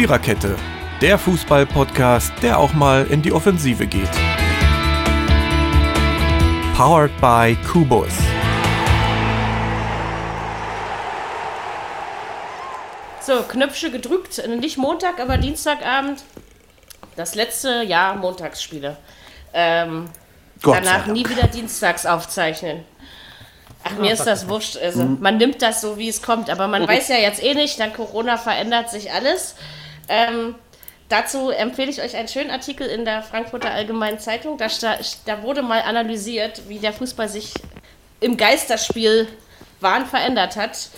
Viererkette, der Fußball-Podcast, der auch mal in die Offensive geht. Powered by Kubus. So, Knöpfe gedrückt. Nicht Montag, aber Dienstagabend. Das letzte Jahr Montagsspiele. Ähm, danach nie wieder dienstags aufzeichnen. Ach, mir ist das wurscht. Also, mhm. Man nimmt das so, wie es kommt. Aber man weiß ja jetzt eh nicht, dank Corona verändert sich alles. Ähm, dazu empfehle ich euch einen schönen Artikel in der Frankfurter Allgemeinen Zeitung. Da, da wurde mal analysiert, wie der Fußball sich im Geisterspiel Wahn verändert hat.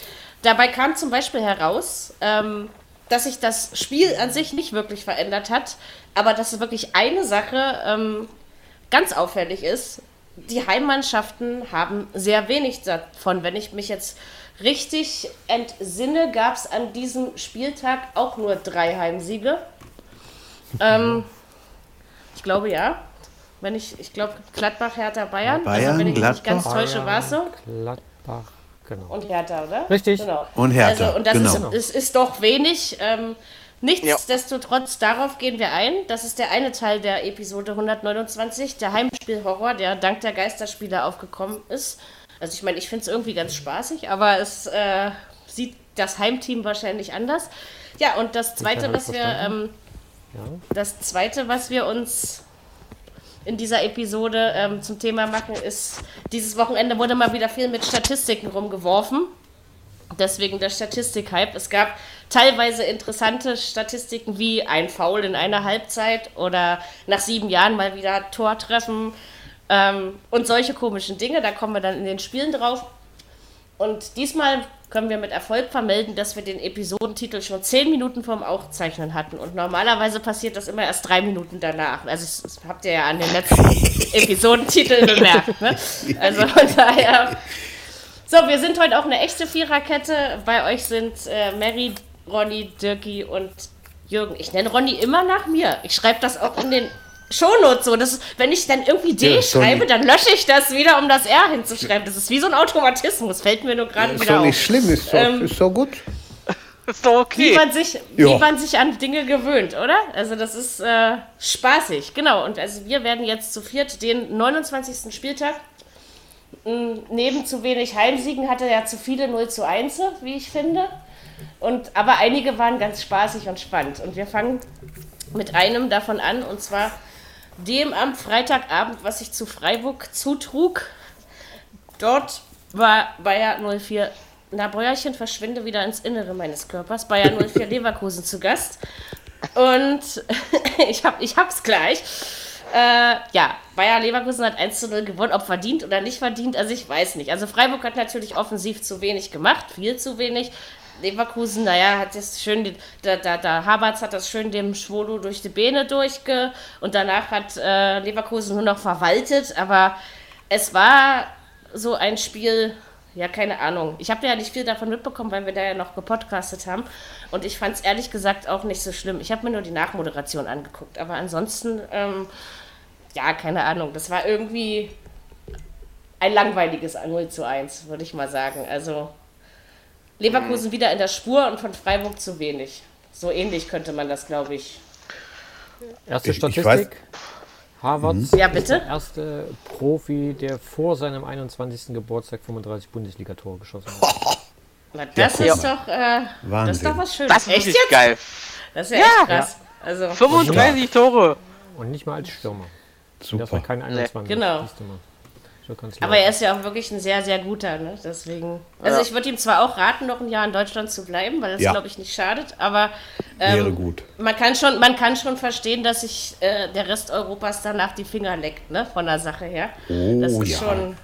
Dabei kam zum Beispiel heraus, ähm, dass sich das Spiel an sich nicht wirklich verändert hat, aber dass wirklich eine Sache ähm, ganz auffällig ist die Heimmannschaften haben sehr wenig davon. Wenn ich mich jetzt richtig entsinne, gab es an diesem Spieltag auch nur drei Heimsiege. Ähm, ich glaube ja. Wenn ich, ich glaube, Gladbach, Hertha, Bayern. Bayern, also, wenn ich Gladbach, mich nicht ganz täusche, war es so. Gladbach, genau. Und Hertha, oder? Richtig. Genau. Und Hertha. Also, und das genau. ist, ist, ist doch wenig. Ähm, Nichtsdestotrotz, darauf gehen wir ein. Das ist der eine Teil der Episode 129, der Heimspielhorror, der dank der Geisterspiele aufgekommen ist. Also ich meine, ich finde es irgendwie ganz spaßig, aber es äh, sieht das Heimteam wahrscheinlich anders. Ja, und das zweite, was wir, ähm, ja. das zweite, was wir uns in dieser Episode ähm, zum Thema machen, ist, dieses Wochenende wurde mal wieder viel mit Statistiken rumgeworfen. Deswegen der Statistik-Hype. Es gab teilweise interessante Statistiken wie ein Foul in einer Halbzeit oder nach sieben Jahren mal wieder Tor treffen ähm, und solche komischen Dinge. Da kommen wir dann in den Spielen drauf. Und diesmal können wir mit Erfolg vermelden, dass wir den Episodentitel schon zehn Minuten vorm Aufzeichnen hatten. Und normalerweise passiert das immer erst drei Minuten danach. Also das habt ihr ja an den letzten Episodentitel bemerkt. Ne? Also von daher so, wir sind heute auch eine echte Viererkette. Bei euch sind äh, Mary, Ronny, Dirki und Jürgen. Ich nenne Ronny immer nach mir. Ich schreibe das auch in den Shownotes so. Das ist, wenn ich dann irgendwie D ja, schreibe, dann lösche ich das wieder, um das R hinzuschreiben. Das ist wie so ein Automatismus. Fällt mir nur gerade ja, wieder auf. Ist doch nicht schlimm, ist doch, ähm, ist doch gut. Ist doch okay. Wie man, sich, wie man sich an Dinge gewöhnt, oder? Also das ist äh, spaßig, genau. Und also wir werden jetzt zu viert den 29. Spieltag neben zu wenig Heimsiegen hatte er ja zu viele 0 zu 1, wie ich finde. Und, aber einige waren ganz spaßig und spannend. Und wir fangen mit einem davon an, und zwar dem am Freitagabend, was sich zu Freiburg zutrug. Dort war Bayer 04, na Bäuerchen, verschwinde wieder ins Innere meines Körpers, Bayer 04 Leverkusen zu Gast. Und ich, hab, ich hab's gleich. Äh, ja, Bayer Leverkusen hat 1 zu 0 gewonnen, ob verdient oder nicht verdient, also ich weiß nicht. Also Freiburg hat natürlich offensiv zu wenig gemacht, viel zu wenig. Leverkusen, naja, hat das schön, da, da, da Havertz hat das schön dem Schwolo durch die Beine durchge und danach hat äh, Leverkusen nur noch verwaltet, aber es war so ein Spiel, ja, keine Ahnung. Ich habe ja nicht viel davon mitbekommen, weil wir da ja noch gepodcastet haben. Und ich fand es ehrlich gesagt auch nicht so schlimm. Ich habe mir nur die Nachmoderation angeguckt. Aber ansonsten ähm, ja, keine Ahnung, das war irgendwie ein langweiliges 0 zu 1, würde ich mal sagen. Also Leverkusen mhm. wieder in der Spur und von Freiburg zu wenig. So ähnlich könnte man das, glaube ich. Erste ich, Statistik. Harvard mhm. ja, bitte? der erste Profi, der vor seinem 21. Geburtstag 35 Bundesliga-Tore geschossen hat. Na, das ja, ist doch, äh, das ist doch was Schönes. Das ist echt jetzt? geil. Das ist ja, echt krass. Ja. Also, 35 Tore. Und nicht mal als Stürmer. Super. Das war kein 21. Genau. So Aber er ist ja auch wirklich ein sehr, sehr guter, ne? Deswegen. Also ja. ich würde ihm zwar auch raten, noch ein Jahr in Deutschland zu bleiben, weil das ja. glaube ich nicht schadet, aber ähm, wäre gut. Man kann schon, man kann schon verstehen, dass sich äh, der Rest Europas danach die Finger leckt, ne? Von der Sache her. Oh, das ist ja. schon,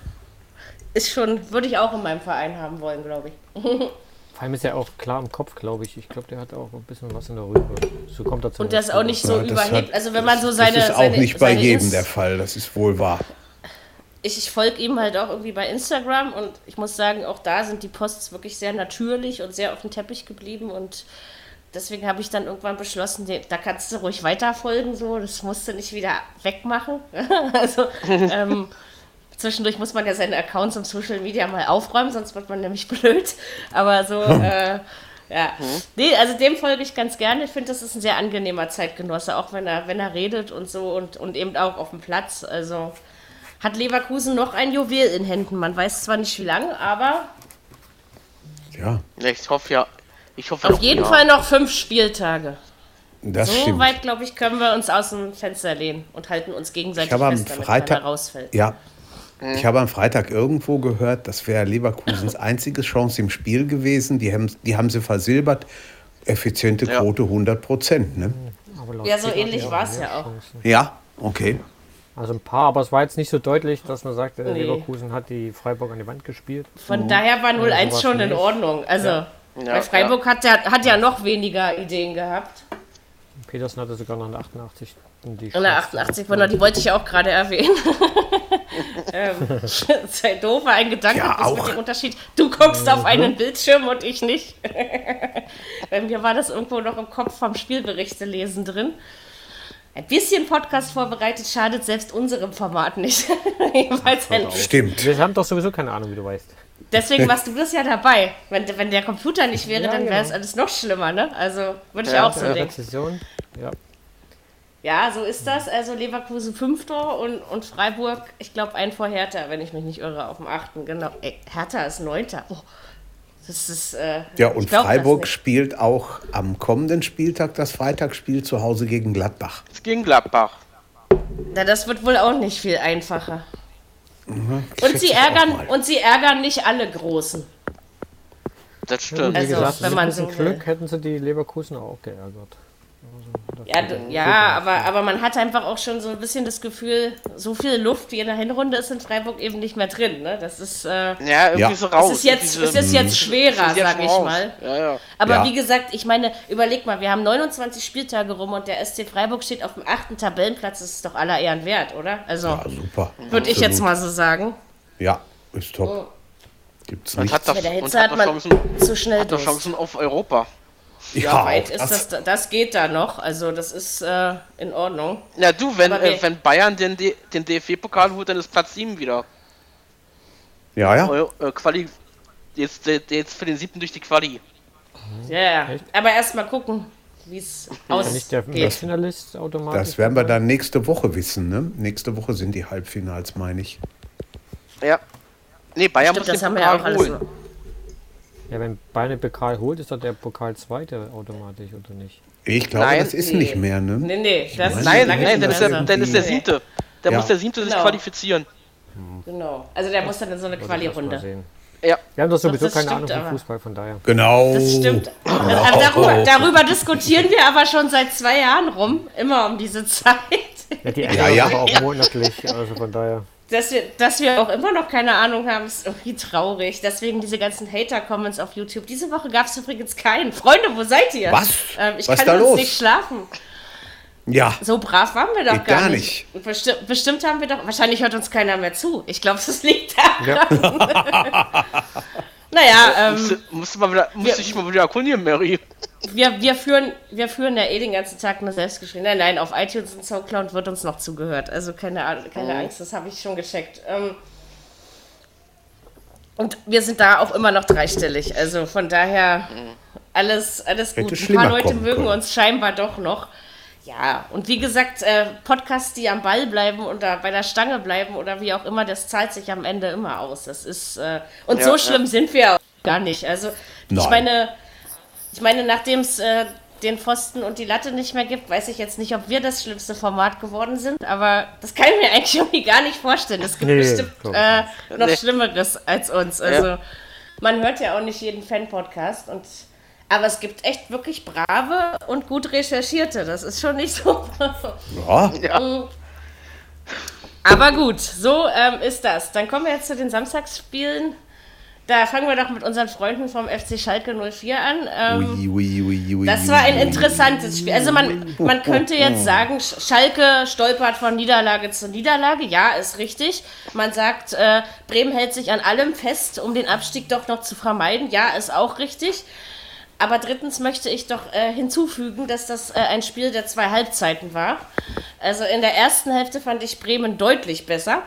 ist schon, würde ich auch in meinem Verein haben wollen, glaube ich. Vor allem ist er auch klar im Kopf, glaube ich. Ich glaube, der hat auch ein bisschen was in der Rübe. So kommt dazu. Und das ist auch nicht so ja, überhebt. Hat, also wenn man so seine. Das ist auch seine, nicht bei jedem der Fall, das ist wohl wahr. Ich, ich folge ihm halt auch irgendwie bei Instagram und ich muss sagen, auch da sind die Posts wirklich sehr natürlich und sehr auf dem Teppich geblieben und deswegen habe ich dann irgendwann beschlossen, da kannst du ruhig weiterfolgen, so, das musst du nicht wieder wegmachen. also, ähm, Zwischendurch muss man ja seine Accounts im Social Media mal aufräumen, sonst wird man nämlich blöd. Aber so, äh, Ja. Mhm. Nee, also dem folge ich ganz gerne. Ich finde, das ist ein sehr angenehmer Zeitgenosse, auch wenn er, wenn er redet und so und, und eben auch auf dem Platz. Also hat Leverkusen noch ein Juwel in Händen. Man weiß zwar nicht wie lange, aber. Ja. Ich hoffe ja. Ich hoffe auf jeden ja. Fall noch fünf Spieltage. Das so stimmt. weit, glaube ich, können wir uns aus dem Fenster lehnen und halten uns gegenseitig ich fest, damit Freitag, rausfällt. Ja. Ich habe am Freitag irgendwo gehört, das wäre Leverkusens einzige Chance im Spiel gewesen. Die haben, die haben sie versilbert. Effiziente Quote ja. 100 Prozent. Ne? Ja, so ähnlich war es ja auch. Ja, okay. Also ein paar, aber es war jetzt nicht so deutlich, dass man sagt, nee. Leverkusen hat die Freiburg an die Wand gespielt. Von mhm. daher war 0-1 ja, schon in Ordnung. Also ja. bei Freiburg Hat, ja, hat ja noch weniger Ideen gehabt. Petersen hatte sogar noch eine 88. Die eine 88 von die wollte ich auch gerade erwähnen. ähm, sei doof, ein Gedanke ja, ist mit dem Unterschied. Du guckst mhm. auf einen Bildschirm und ich nicht. Bei mir war das irgendwo noch im Kopf vom Spielberichte lesen drin. Ein bisschen Podcast vorbereitet schadet selbst unserem Format nicht. Stimmt. Wir haben doch sowieso keine Ahnung, wie du weißt. Deswegen warst du das ja dabei. Wenn, wenn der Computer nicht wäre, ja, dann wäre es genau. alles noch schlimmer, ne? Also würde ich ja, auch so denken. Ja. Ja, so ist das. Also Leverkusen Fünfter und, und Freiburg, ich glaube, ein vor Hertha, wenn ich mich nicht irre, auf dem achten. Genau. Ey, Hertha ist Neunter. Oh, das ist. Äh, ja, und Freiburg spielt auch am kommenden Spieltag das Freitagsspiel zu Hause gegen Gladbach. Gegen Gladbach. Na, das wird wohl auch nicht viel einfacher. Mhm, und, sie ärgern, und sie ärgern nicht alle Großen. Das stimmt. Also, gesagt, wenn man so Glück hätten sie die Leverkusen auch geärgert. Ja, ja aber, aber man hat einfach auch schon so ein bisschen das Gefühl, so viel Luft wie in der Hinrunde ist in Freiburg eben nicht mehr drin. Ne? Das ist, äh, ja, irgendwie ja. so raus. Es ist jetzt, es ist jetzt schwerer, sage ich mal. Ja, ja. Aber ja. wie gesagt, ich meine, überleg mal, wir haben 29 Spieltage rum und der SC Freiburg steht auf dem achten Tabellenplatz. Das ist doch aller Ehren wert, oder? Also, ja, super. Würde ich jetzt mal so sagen. Ja, ist top. Oh. Gibt's nicht. Hat doch, Hitze hat, hat man Chancen, zu schnell hat Chancen auf Europa. Ja, weit ist das, das geht da noch, also das ist äh, in Ordnung. Ja, du, wenn, äh, wenn Bayern den, den DFB-Pokal holt, dann ist Platz 7 wieder. Ja, ja. Äh, Quali, jetzt, jetzt für den siebten durch die Quali. Ja, yeah. aber erstmal gucken, wie es aussieht. Das werden wir dann nächste Woche wissen, ne? Nächste Woche sind die Halbfinals, meine ich. Ja. Nee, Bayern Stimmt, muss den Pokal holen. So. Ja, wenn Bayern den Pokal holt, ist doch der Pokal Zweite automatisch, oder nicht? Ich glaube, nein, das ist nee. nicht mehr, ne? Nee, nee, das ist nein, nein, dann ist, der, dann ist der Siebte. Da ja. muss der Siebte genau. sich qualifizieren. Genau. Also der muss dann in so eine Quali-Runde. Ja. Wir haben doch sowieso das keine Ahnung vom Fußball, von daher. Genau. Das stimmt. Also, darüber, darüber, diskutieren wir aber schon seit zwei Jahren rum, immer um diese Zeit. Ja, die ja, ja. auch monatlich, also von daher. Dass wir, dass wir auch immer noch keine Ahnung haben, ist irgendwie traurig. Deswegen diese ganzen Hater-Comments auf YouTube. Diese Woche gab es übrigens keinen. Freunde, wo seid ihr? Was? Ähm, ich Was kann los? nicht schlafen. Ja. So brav waren wir doch Geht gar, gar nicht. nicht. Besti bestimmt haben wir doch. Wahrscheinlich hört uns keiner mehr zu. Ich glaube, es liegt daran. Ja. naja, ähm. Musst, musst, mal wieder, musst dich mal wieder erkundigen, Mary wir, wir, führen, wir führen ja eh den ganzen Tag nur selbstgeschrieben. Nein, nein, auf iTunes und Soundcloud wird uns noch zugehört. Also keine, keine mhm. Angst, das habe ich schon gecheckt. Ähm, und wir sind da auch immer noch dreistellig. Also von daher alles, alles gut. Ein paar Leute mögen können. uns scheinbar doch noch. Ja, und wie gesagt, äh, Podcasts, die am Ball bleiben oder bei der Stange bleiben oder wie auch immer, das zahlt sich am Ende immer aus. Das ist, äh, und ja, so schlimm ja. sind wir auch gar nicht. Also, Nein. ich meine, ich meine, nachdem es äh, den Pfosten und die Latte nicht mehr gibt, weiß ich jetzt nicht, ob wir das schlimmste Format geworden sind, aber das kann ich mir eigentlich irgendwie gar nicht vorstellen. Es gibt nee, bestimmt äh, noch nee. Schlimmeres als uns. Also ja. man hört ja auch nicht jeden Fan-Podcast und aber es gibt echt wirklich brave und gut recherchierte. Das ist schon nicht so. Ja. ja. Mm. Aber gut, so ähm, ist das. Dann kommen wir jetzt zu den Samstagsspielen. Da fangen wir doch mit unseren Freunden vom FC Schalke 04 an. Ähm, ui, ui, ui, das war ein interessantes Spiel. Also man, man könnte jetzt sagen, Schalke stolpert von Niederlage zu Niederlage. Ja, ist richtig. Man sagt, äh, Bremen hält sich an allem fest, um den Abstieg doch noch zu vermeiden. Ja, ist auch richtig. Aber drittens möchte ich doch äh, hinzufügen, dass das äh, ein Spiel der zwei Halbzeiten war. Also in der ersten Hälfte fand ich Bremen deutlich besser.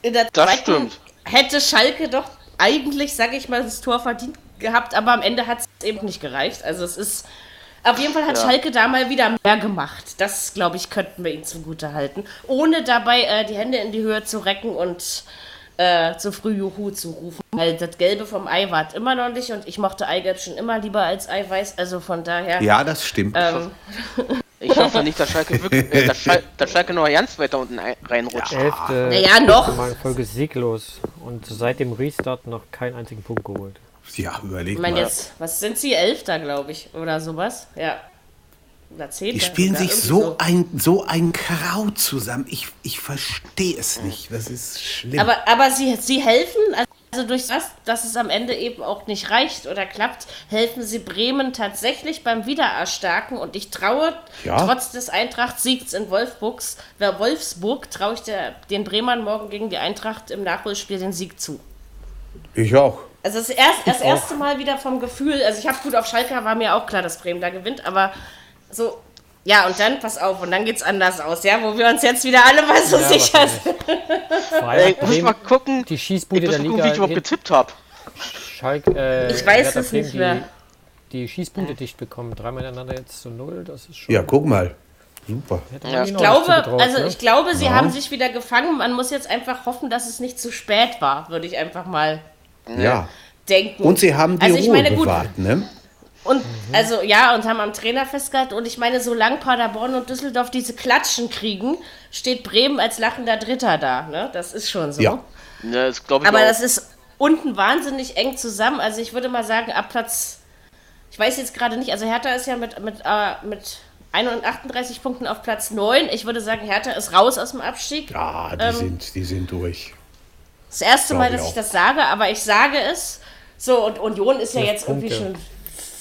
In der das zweiten stimmt. hätte Schalke doch eigentlich, sage ich mal, das Tor verdient gehabt, aber am Ende hat es eben nicht gereicht. Also es ist auf jeden Fall hat ja. Schalke da mal wieder mehr gemacht. Das, glaube ich, könnten wir ihnen zugute halten. Ohne dabei äh, die Hände in die Höhe zu recken und äh, zu früh Juhu zu rufen. Weil das Gelbe vom Ei war immer noch nicht und ich mochte Eigelb schon immer lieber als Eiweiß. Also von daher. Ja, das stimmt. Ähm, ich hoffe nicht, dass Schalke wirklich, äh, dass, Schalke, dass Schalke noch ganz weiter unten reinrutscht. Ja. Elfte naja, noch. Folge sieglos und seit dem Restart noch keinen einzigen Punkt geholt. Ja, überleg ich mein, mal. Jetzt, was sind sie? Elfter, glaube ich, oder sowas. Ja. Oder Zehnter. Die spielen sich so, so, ein, so ein Kraut zusammen. Ich, ich verstehe es nicht. Das ist schlimm. Aber, aber sie, sie helfen, also durch das, dass es am Ende eben auch nicht reicht oder klappt, helfen sie Bremen tatsächlich beim Wiedererstarken. Und ich traue, ja. trotz des Eintracht-Siegs in Wolfsburgs, Wolfsburg, traue ich der, den Bremern morgen gegen die Eintracht im Nachholspiel den Sieg zu. Ich auch. Also das, erst, das erste Mal wieder vom Gefühl, also ich habe gut auf Schalke, war mir auch klar, dass Bremen da gewinnt, aber so, ja, und dann, pass auf, und dann geht's anders aus, ja, wo wir uns jetzt wieder alle mal so ja, sicher sind. ich muss mal gucken, die Schießbude ich muss der gucken, Liga wie ich überhaupt getippt habe. Schalke, äh, ich weiß es nicht mehr. Die, die Schießpunkte dicht bekommen, dreimal miteinander jetzt zu null, das ist schon... Ja, guck mal. Super. Ja. Ich glaube, also ne? ich glaube, sie ja. haben sich wieder gefangen. Man muss jetzt einfach hoffen, dass es nicht zu spät war, würde ich einfach mal ja. denken. Und sie haben die also, Ruhe meine, bewahrt, ne? Und mhm. also ja, und haben am Trainer festgehalten. Und ich meine, solange Paderborn und Düsseldorf diese Klatschen kriegen, steht Bremen als lachender Dritter da. Ne? Das ist schon so. Ja. ja das ich Aber auch. das ist unten wahnsinnig eng zusammen. Also ich würde mal sagen, ab Platz, ich weiß jetzt gerade nicht, also Hertha ist ja mit, mit, äh, mit 38 Punkten auf Platz 9. Ich würde sagen, Hertha ist raus aus dem Abstieg. Ja, die, ähm, sind, die sind durch. Das erste Mal, dass ich, ich das sage, aber ich sage es. So, und Union ist ja jetzt Punkte. irgendwie schon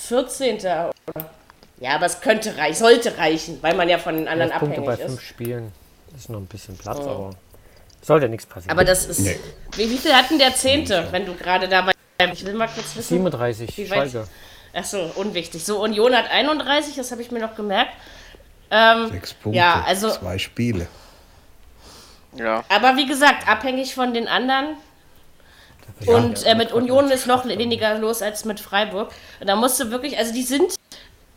14. Oder? Ja, aber es könnte reichen, sollte reichen, weil man ja von den anderen abhängig Punkte bei fünf Spielen. ist noch ein bisschen Platz, oh. aber sollte nichts passieren. Aber das ist. Nee. Wie, wie, viel hatten der Zehnte, wenn du gerade dabei. Ich will mal kurz wissen. 37, wie Schalke. Achso, unwichtig. So, Union hat 31, das habe ich mir noch gemerkt. Ähm, Sechs Punkte, ja, also, zwei Spiele. Ja. Aber wie gesagt, abhängig von den anderen. Ja, und äh, mit Union ist noch weniger los als mit Freiburg. Da musst du wirklich, also die sind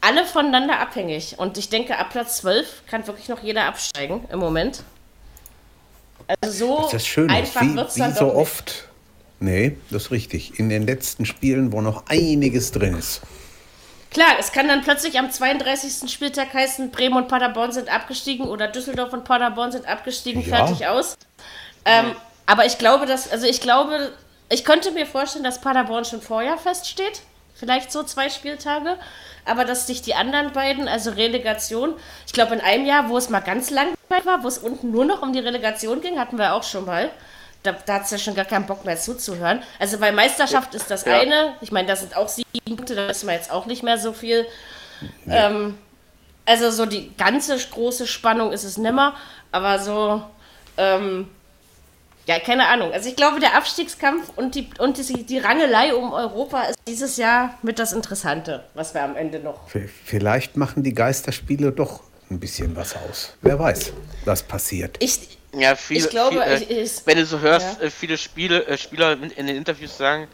alle voneinander abhängig. Und ich denke, ab Platz 12 kann wirklich noch jeder absteigen im Moment. Also so das ist schön, einfach wie, wie so oft. Nee, das ist richtig. In den letzten Spielen, wo noch einiges drin ist. Klar, es kann dann plötzlich am 32. Spieltag heißen, Bremen und Paderborn sind abgestiegen oder Düsseldorf und Paderborn sind abgestiegen, ja. fertig aus. Ähm, aber ich glaube, dass, also ich glaube, ich könnte mir vorstellen, dass Paderborn schon vorher feststeht. Vielleicht so zwei Spieltage. Aber dass sich die anderen beiden, also Relegation, ich glaube in einem Jahr, wo es mal ganz lang war, wo es unten nur noch um die Relegation ging, hatten wir auch schon mal. Da, da hat es ja schon gar keinen Bock mehr zuzuhören. Also, weil Meisterschaft ist das ja. eine. Ich meine, das sind auch sieben Punkte, da wissen wir jetzt auch nicht mehr so viel. Ja. Ähm, also, so die ganze große Spannung ist es nimmer. Aber so, ähm, ja, keine Ahnung. Also, ich glaube, der Abstiegskampf und die, und die, die Rangelei um Europa ist dieses Jahr mit das Interessante, was wir am Ende noch. Vielleicht machen die Geisterspiele doch ein bisschen was aus. Wer weiß, was passiert. Ich, ja, viele, ich glaube, viel, äh, ich, wenn du so hörst, ja. äh, viele Spiele, äh, Spieler in, den Interviews sagen,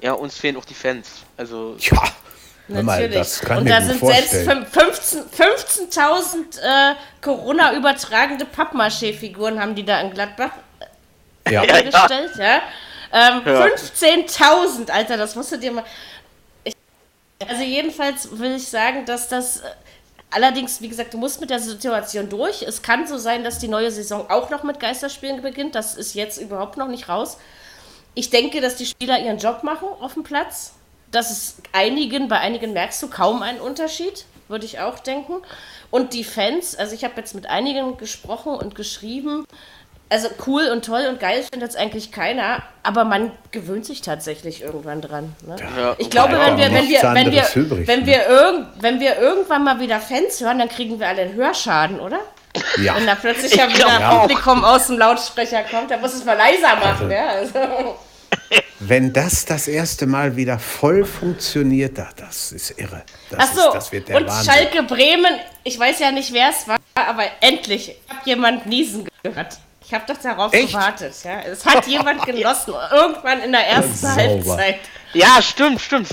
ja, uns fehlen auch die Fans. Also ja, natürlich. Mal, Und da sind vorstellen. selbst 15.000 äh, Corona übertragende Pappmaché-Figuren haben die da in Gladbach äh, ja. hergestellt, ja. Ähm, ja. 15.000, Alter, das musst du dir mal. Ich, also jedenfalls will ich sagen, dass das äh, Allerdings, wie gesagt, du musst mit der Situation durch. Es kann so sein, dass die neue Saison auch noch mit Geisterspielen beginnt. Das ist jetzt überhaupt noch nicht raus. Ich denke, dass die Spieler ihren Job machen auf dem Platz. Das ist einigen, bei einigen merkst du kaum einen Unterschied, würde ich auch denken. Und die Fans, also ich habe jetzt mit einigen gesprochen und geschrieben, also cool und toll und geil findet es eigentlich keiner, aber man gewöhnt sich tatsächlich irgendwann dran. Ne? Ja, ich glaube, wenn wir, wenn wir, wenn wir, übrig, wenn, ne? wir irg wenn wir irgendwann mal wieder Fans hören, dann kriegen wir alle einen Hörschaden, oder? Ja. Wenn da plötzlich ja wieder ein Publikum aus dem Lautsprecher kommt, dann muss es mal leiser machen. Also, ja? also. Wenn das das erste Mal wieder voll funktioniert, das ist irre. Das Ach so, ist, das wird der und Wahnsinn. Schalke Bremen, ich weiß ja nicht, wer es war, aber endlich, ich habe jemand niesen gehört. Ich habe doch darauf Echt? gewartet. Ja. Es hat jemand genossen, irgendwann in der ersten Halbzeit. Ja, stimmt, stimmt.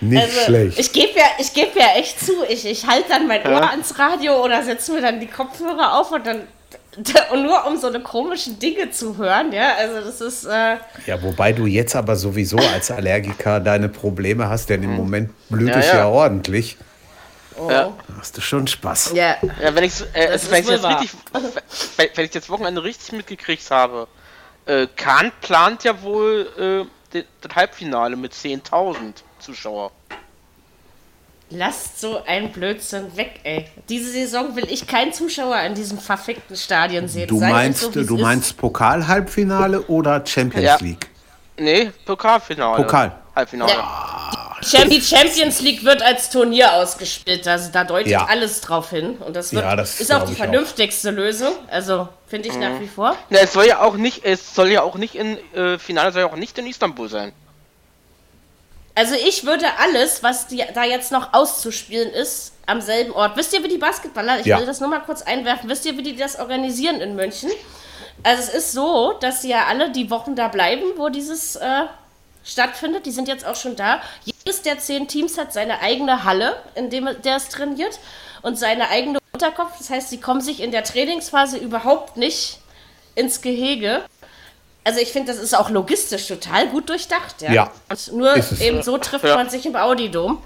Nicht also, schlecht. Ich gebe ja, geb ja echt zu, ich, ich halte dann mein Ohr ja. ans Radio oder setze mir dann die Kopfhörer auf und dann und nur um so eine komischen Dinge zu hören, ja, also das ist. Äh ja, wobei du jetzt aber sowieso als Allergiker deine Probleme hast, denn im hm. Moment blüht ja, es ja, ja ordentlich. Oh. Ja. Hast du schon Spaß. Ja, ja wenn, ich, äh, also wenn, ich jetzt richtig, wenn ich jetzt Wochenende richtig mitgekriegt habe, äh, Kahn plant ja wohl äh, das Halbfinale mit 10.000 Zuschauer. Lasst so ein Blödsinn weg, ey. Diese Saison will ich keinen Zuschauer in diesem verfickten Stadion sehen. Du meinst, so, du meinst Pokal-Halbfinale oder Champions ja. League? Nee, Pokalfinale. Pokal. Halbfinale. Ja. Die Champions League wird als Turnier ausgespielt, also da deutet ja. alles drauf hin. Und das, wird, ja, das ist auch die vernünftigste auch. Lösung. Also finde ich mhm. nach wie vor. Na, es soll ja auch nicht, es soll ja auch nicht in äh, Finale soll ja auch nicht in Istanbul sein. Also ich würde alles, was die, da jetzt noch auszuspielen ist, am selben Ort. Wisst ihr, wie die Basketballer, ich ja. will das nur mal kurz einwerfen, wisst ihr, wie die das organisieren in München? Also es ist so, dass sie ja alle die Wochen da bleiben, wo dieses äh, stattfindet. Die sind jetzt auch schon da. Jedes der zehn Teams hat seine eigene Halle, in dem der es trainiert und seine eigene Unterkopf. Das heißt, sie kommen sich in der Trainingsphase überhaupt nicht ins Gehege also ich finde, das ist auch logistisch total gut durchdacht. Ja. ja Und nur eben so trifft ja. man sich im Audidom.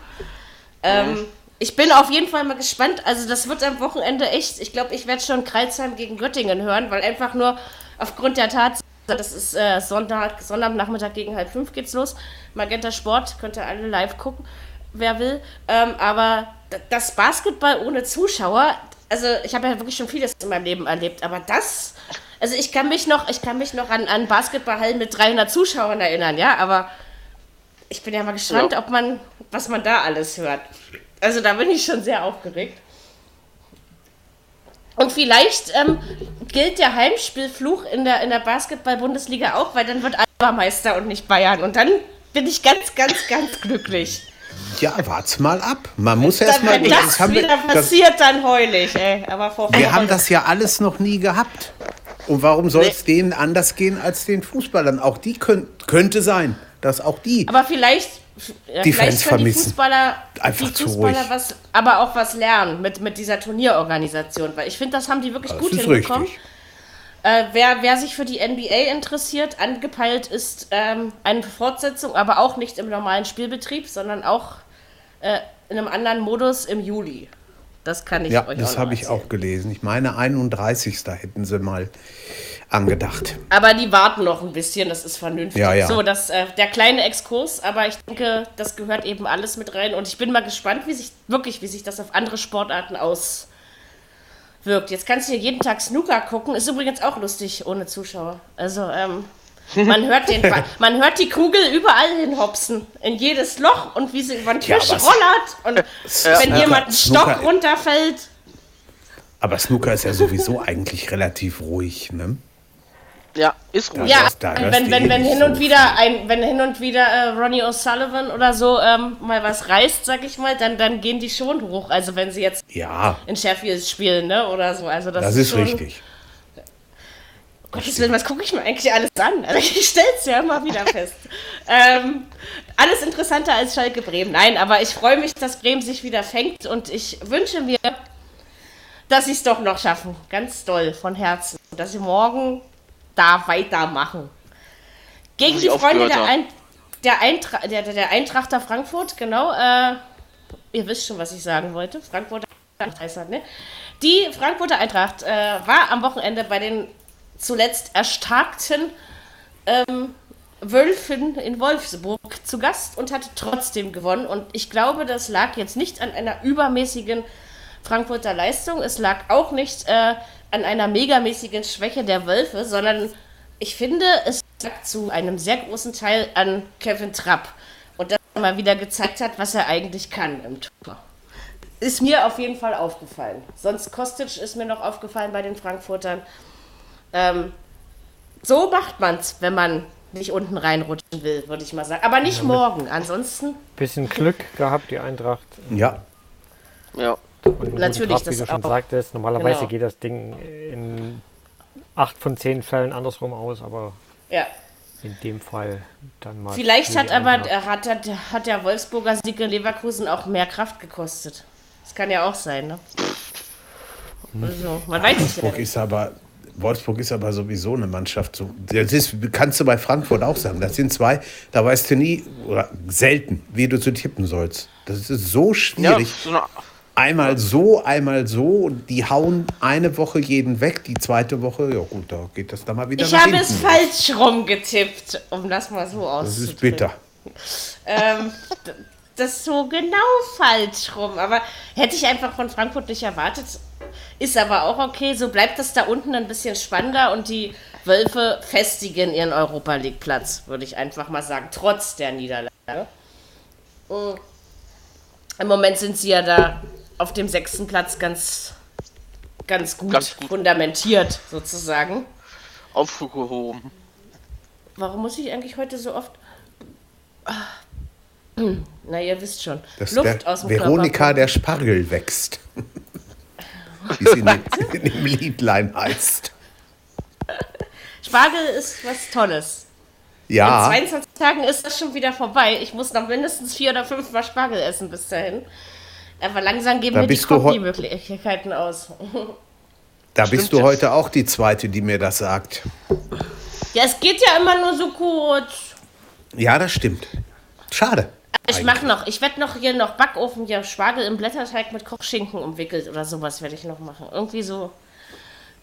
Ähm, mhm. Ich bin auf jeden Fall mal gespannt. Also das wird am Wochenende echt. Ich glaube, ich werde schon Kreuzheim gegen Göttingen hören, weil einfach nur aufgrund der Tatsache, das ist äh, Sonntag, Sonntagnachmittag gegen halb fünf geht's los. Magenta Sport, könnt ihr alle live gucken, wer will. Ähm, aber das Basketball ohne Zuschauer, also ich habe ja wirklich schon vieles in meinem Leben erlebt, aber das also ich kann mich noch, ich kann mich noch an, an Basketballhallen mit 300 Zuschauern erinnern, ja, aber ich bin ja mal gespannt, ja. ob man, was man da alles hört. Also da bin ich schon sehr aufgeregt. Und vielleicht ähm, gilt der Heimspielfluch in der, in der Basketball-Bundesliga auch, weil dann wird Alba Meister und nicht Bayern. Und dann bin ich ganz, ganz, ganz glücklich. Ja, wart's mal ab. Man muss erst mal. Wenn das, das wieder wir, passiert, das, dann heul ich, ey. Aber vor wir haben das ja alles noch nie gehabt. Und warum soll es nee. denen anders gehen als den Fußballern? Auch die könnt, könnte sein, dass auch die. Aber vielleicht, die vielleicht Fans vermissen. die Fußballer, Einfach die Fußballer was, aber auch was lernen mit, mit dieser Turnierorganisation. Weil ich finde, das haben die wirklich das gut hinbekommen. Äh, wer, wer sich für die NBA interessiert, angepeilt ist ähm, eine Fortsetzung, aber auch nicht im normalen Spielbetrieb, sondern auch äh, in einem anderen Modus im Juli. Das kann ich ja, euch das habe ich auch gelesen. Ich meine, 31. hätten sie mal angedacht. Aber die warten noch ein bisschen, das ist vernünftig. Ja, ja. So, das, äh, der kleine Exkurs, aber ich denke, das gehört eben alles mit rein. Und ich bin mal gespannt, wie sich wirklich, wie sich das auf andere Sportarten auswirkt. Jetzt kannst du hier jeden Tag Snooker gucken. Ist übrigens auch lustig ohne Zuschauer. Also, ähm, man hört, den, man hört die Kugel überall hinhopsen, in jedes Loch und wie sie über den Tisch ja, rollert und ja, wenn jemand einen Stock runterfällt. Aber Snooker ist ja sowieso eigentlich relativ ruhig, ne? Ja, ist ruhig. Ja, da, da wenn, wenn, wenn, hin und wieder ein, wenn hin und wieder äh, Ronnie O'Sullivan oder so ähm, mal was reißt, sag ich mal, dann, dann gehen die schon hoch. Also wenn sie jetzt ja. in Sheffield spielen, ne? Oder so. Also das, das ist, ist richtig. Gottes Willen, was gucke ich mir eigentlich alles an? Also ich stelle es ja immer wieder fest. ähm, alles interessanter als Schalke Bremen. Nein, aber ich freue mich, dass Bremen sich wieder fängt und ich wünsche mir, dass sie es doch noch schaffen. Ganz doll, von Herzen. Dass sie morgen da weitermachen. Gegen die Freunde der, Ein der, Eintra der, der, Eintrachter Frankfurt, genau. Äh, ihr wisst schon, was ich sagen wollte. Frankfurter Eintracht, ne? Die Frankfurter Eintracht äh, war am Wochenende bei den zuletzt erstarkten ähm, Wölfen in Wolfsburg zu Gast und hat trotzdem gewonnen. Und ich glaube, das lag jetzt nicht an einer übermäßigen Frankfurter Leistung. Es lag auch nicht äh, an einer megamäßigen Schwäche der Wölfe, sondern ich finde, es lag zu einem sehr großen Teil an Kevin Trapp. Und dass er mal wieder gezeigt hat, was er eigentlich kann im Tor. Ist mir auf jeden Fall aufgefallen. Sonst Kostic ist mir noch aufgefallen bei den Frankfurtern. Ähm, so macht man es, wenn man nicht unten reinrutschen will, würde ich mal sagen. Aber nicht ja, morgen. Ansonsten. Bisschen Glück gehabt, die Eintracht. Ja. Ja. Und Natürlich, Kraft, wie du schon auch. sagtest, normalerweise genau. geht das Ding in acht von zehn Fällen andersrum aus, aber. Ja. in dem Fall dann mal. Vielleicht hat aber hat, hat, hat der Wolfsburger Sieg in Leverkusen auch mehr Kraft gekostet. Das kann ja auch sein, ne? Also, man weiß Wolfsburg ist aber Wolfsburg ist aber sowieso eine Mannschaft. Das ist, kannst du bei Frankfurt auch sagen. Das sind zwei, da weißt du nie oder selten, wie du zu tippen sollst. Das ist so schwierig. Ja, so einmal so, einmal so. Die hauen eine Woche jeden weg. Die zweite Woche, ja gut, da geht das dann mal wieder. Ich habe es falsch rum getippt, um das mal so auszudrücken. Das ist bitter. ähm, das ist so genau falsch rum. Aber hätte ich einfach von Frankfurt nicht erwartet. Ist aber auch okay. So bleibt es da unten ein bisschen spannender und die Wölfe festigen ihren Europa League Platz, würde ich einfach mal sagen, trotz der Niederlage. Mhm. Im Moment sind sie ja da auf dem sechsten Platz ganz, ganz gut, ganz gut. fundamentiert, sozusagen. Aufgehoben. Warum muss ich eigentlich heute so oft. Hm, na, ihr wisst schon. Dass Luft aus dem Veronika Körper. der Spargel wächst. Wie sie in, in dem Liedlein heißt. Spargel ist was Tolles. Ja. In 22 Tagen ist das schon wieder vorbei. Ich muss noch mindestens vier oder fünf Mal Spargel essen bis dahin. Aber langsam geben da mir die Kombi-Möglichkeiten aus. Da Stimmt bist du heute auch die Zweite, die mir das sagt. Ja, es geht ja immer nur so kurz. Ja, das stimmt. Schade. Ich mache noch, ich werde noch hier noch Backofen, ja, Spargel im Blätterteig mit Kochschinken umwickelt oder sowas werde ich noch machen. Irgendwie so.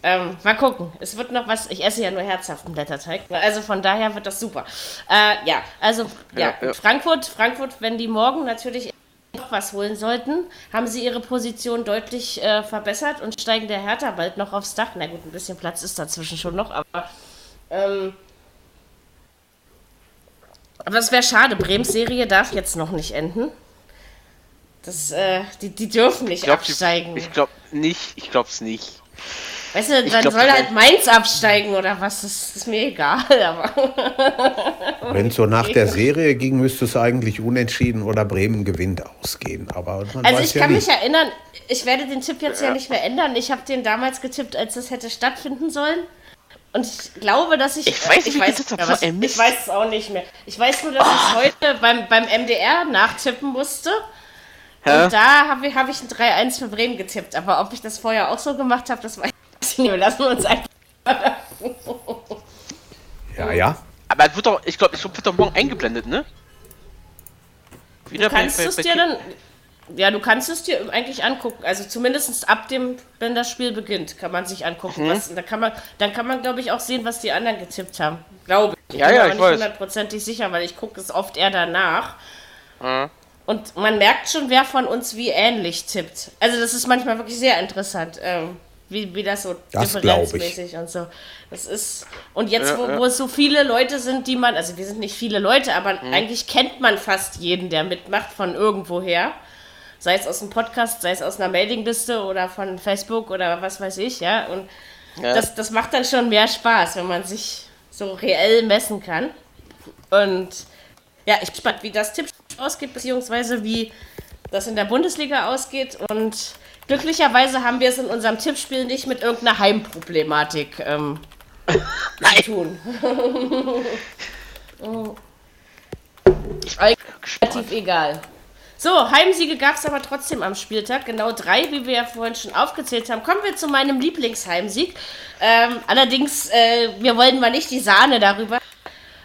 Ähm, mal gucken. Es wird noch was. Ich esse ja nur herzhaften Blätterteig. Also von daher wird das super. Äh, ja, also ja, ja, ja, Frankfurt, Frankfurt, wenn die morgen natürlich noch was holen sollten, haben sie ihre Position deutlich äh, verbessert und steigen der Hertha bald noch aufs Dach. Na gut, ein bisschen Platz ist dazwischen schon noch, aber ähm, aber es wäre schade, Brems Serie darf jetzt noch nicht enden. Das, äh, die, die dürfen nicht ich glaub, absteigen. Die, ich glaube nicht, ich glaube es nicht. Weißt du, dann glaub, soll halt Mainz absteigen oder was, das ist mir egal. Wenn es so nach der Serie ging, müsste es eigentlich unentschieden oder Bremen gewinnt ausgehen. Aber also ich ja kann nicht. mich erinnern, ich werde den Tipp jetzt ja, ja nicht mehr ändern. Ich habe den damals getippt, als das hätte stattfinden sollen. Und ich glaube, dass ich. Ich weiß, ich weiß, ja, was, ich weiß es auch nicht mehr. Ich weiß nur, dass oh. ich heute beim, beim MDR nachtippen musste. Hä? Und da habe ich, hab ich ein 3-1 für Bremen getippt. Aber ob ich das vorher auch so gemacht habe, das weiß ich nicht mehr. Lassen wir uns einfach. ja, ja. Aber es wird doch, ich glaube, es wird doch morgen eingeblendet, ne? Wieder du kannst bei, bei, es dir dann. Ja, du kannst es dir eigentlich angucken. Also zumindest ab dem, wenn das Spiel beginnt, kann man sich angucken. Mhm. Was, da kann man, dann kann man, glaube ich, auch sehen, was die anderen getippt haben. Glaube ich. Ja, ich bin ja, ich nicht hundertprozentig sicher, weil ich gucke es oft eher danach. Mhm. Und man merkt schon, wer von uns wie ähnlich tippt. Also das ist manchmal wirklich sehr interessant, ähm, wie, wie das so das differenzmäßig und so. Das ist und jetzt, wo, wo es so viele Leute sind, die man, also wir sind nicht viele Leute, aber mhm. eigentlich kennt man fast jeden, der mitmacht von irgendwoher sei es aus dem Podcast, sei es aus einer Mailingliste oder von Facebook oder was weiß ich, ja. Und ja. Das, das macht dann schon mehr Spaß, wenn man sich so reell messen kann. Und ja, ich bin gespannt, wie das Tipp ausgeht, beziehungsweise wie das in der Bundesliga ausgeht. Und glücklicherweise haben wir es in unserem Tippspiel nicht mit irgendeiner Heimproblematik ähm, zu tun. oh. Relativ egal. So, Heimsiege gab es aber trotzdem am Spieltag. Genau drei, wie wir ja vorhin schon aufgezählt haben. Kommen wir zu meinem Lieblingsheimsieg. Ähm, allerdings, äh, wir wollen mal nicht die Sahne darüber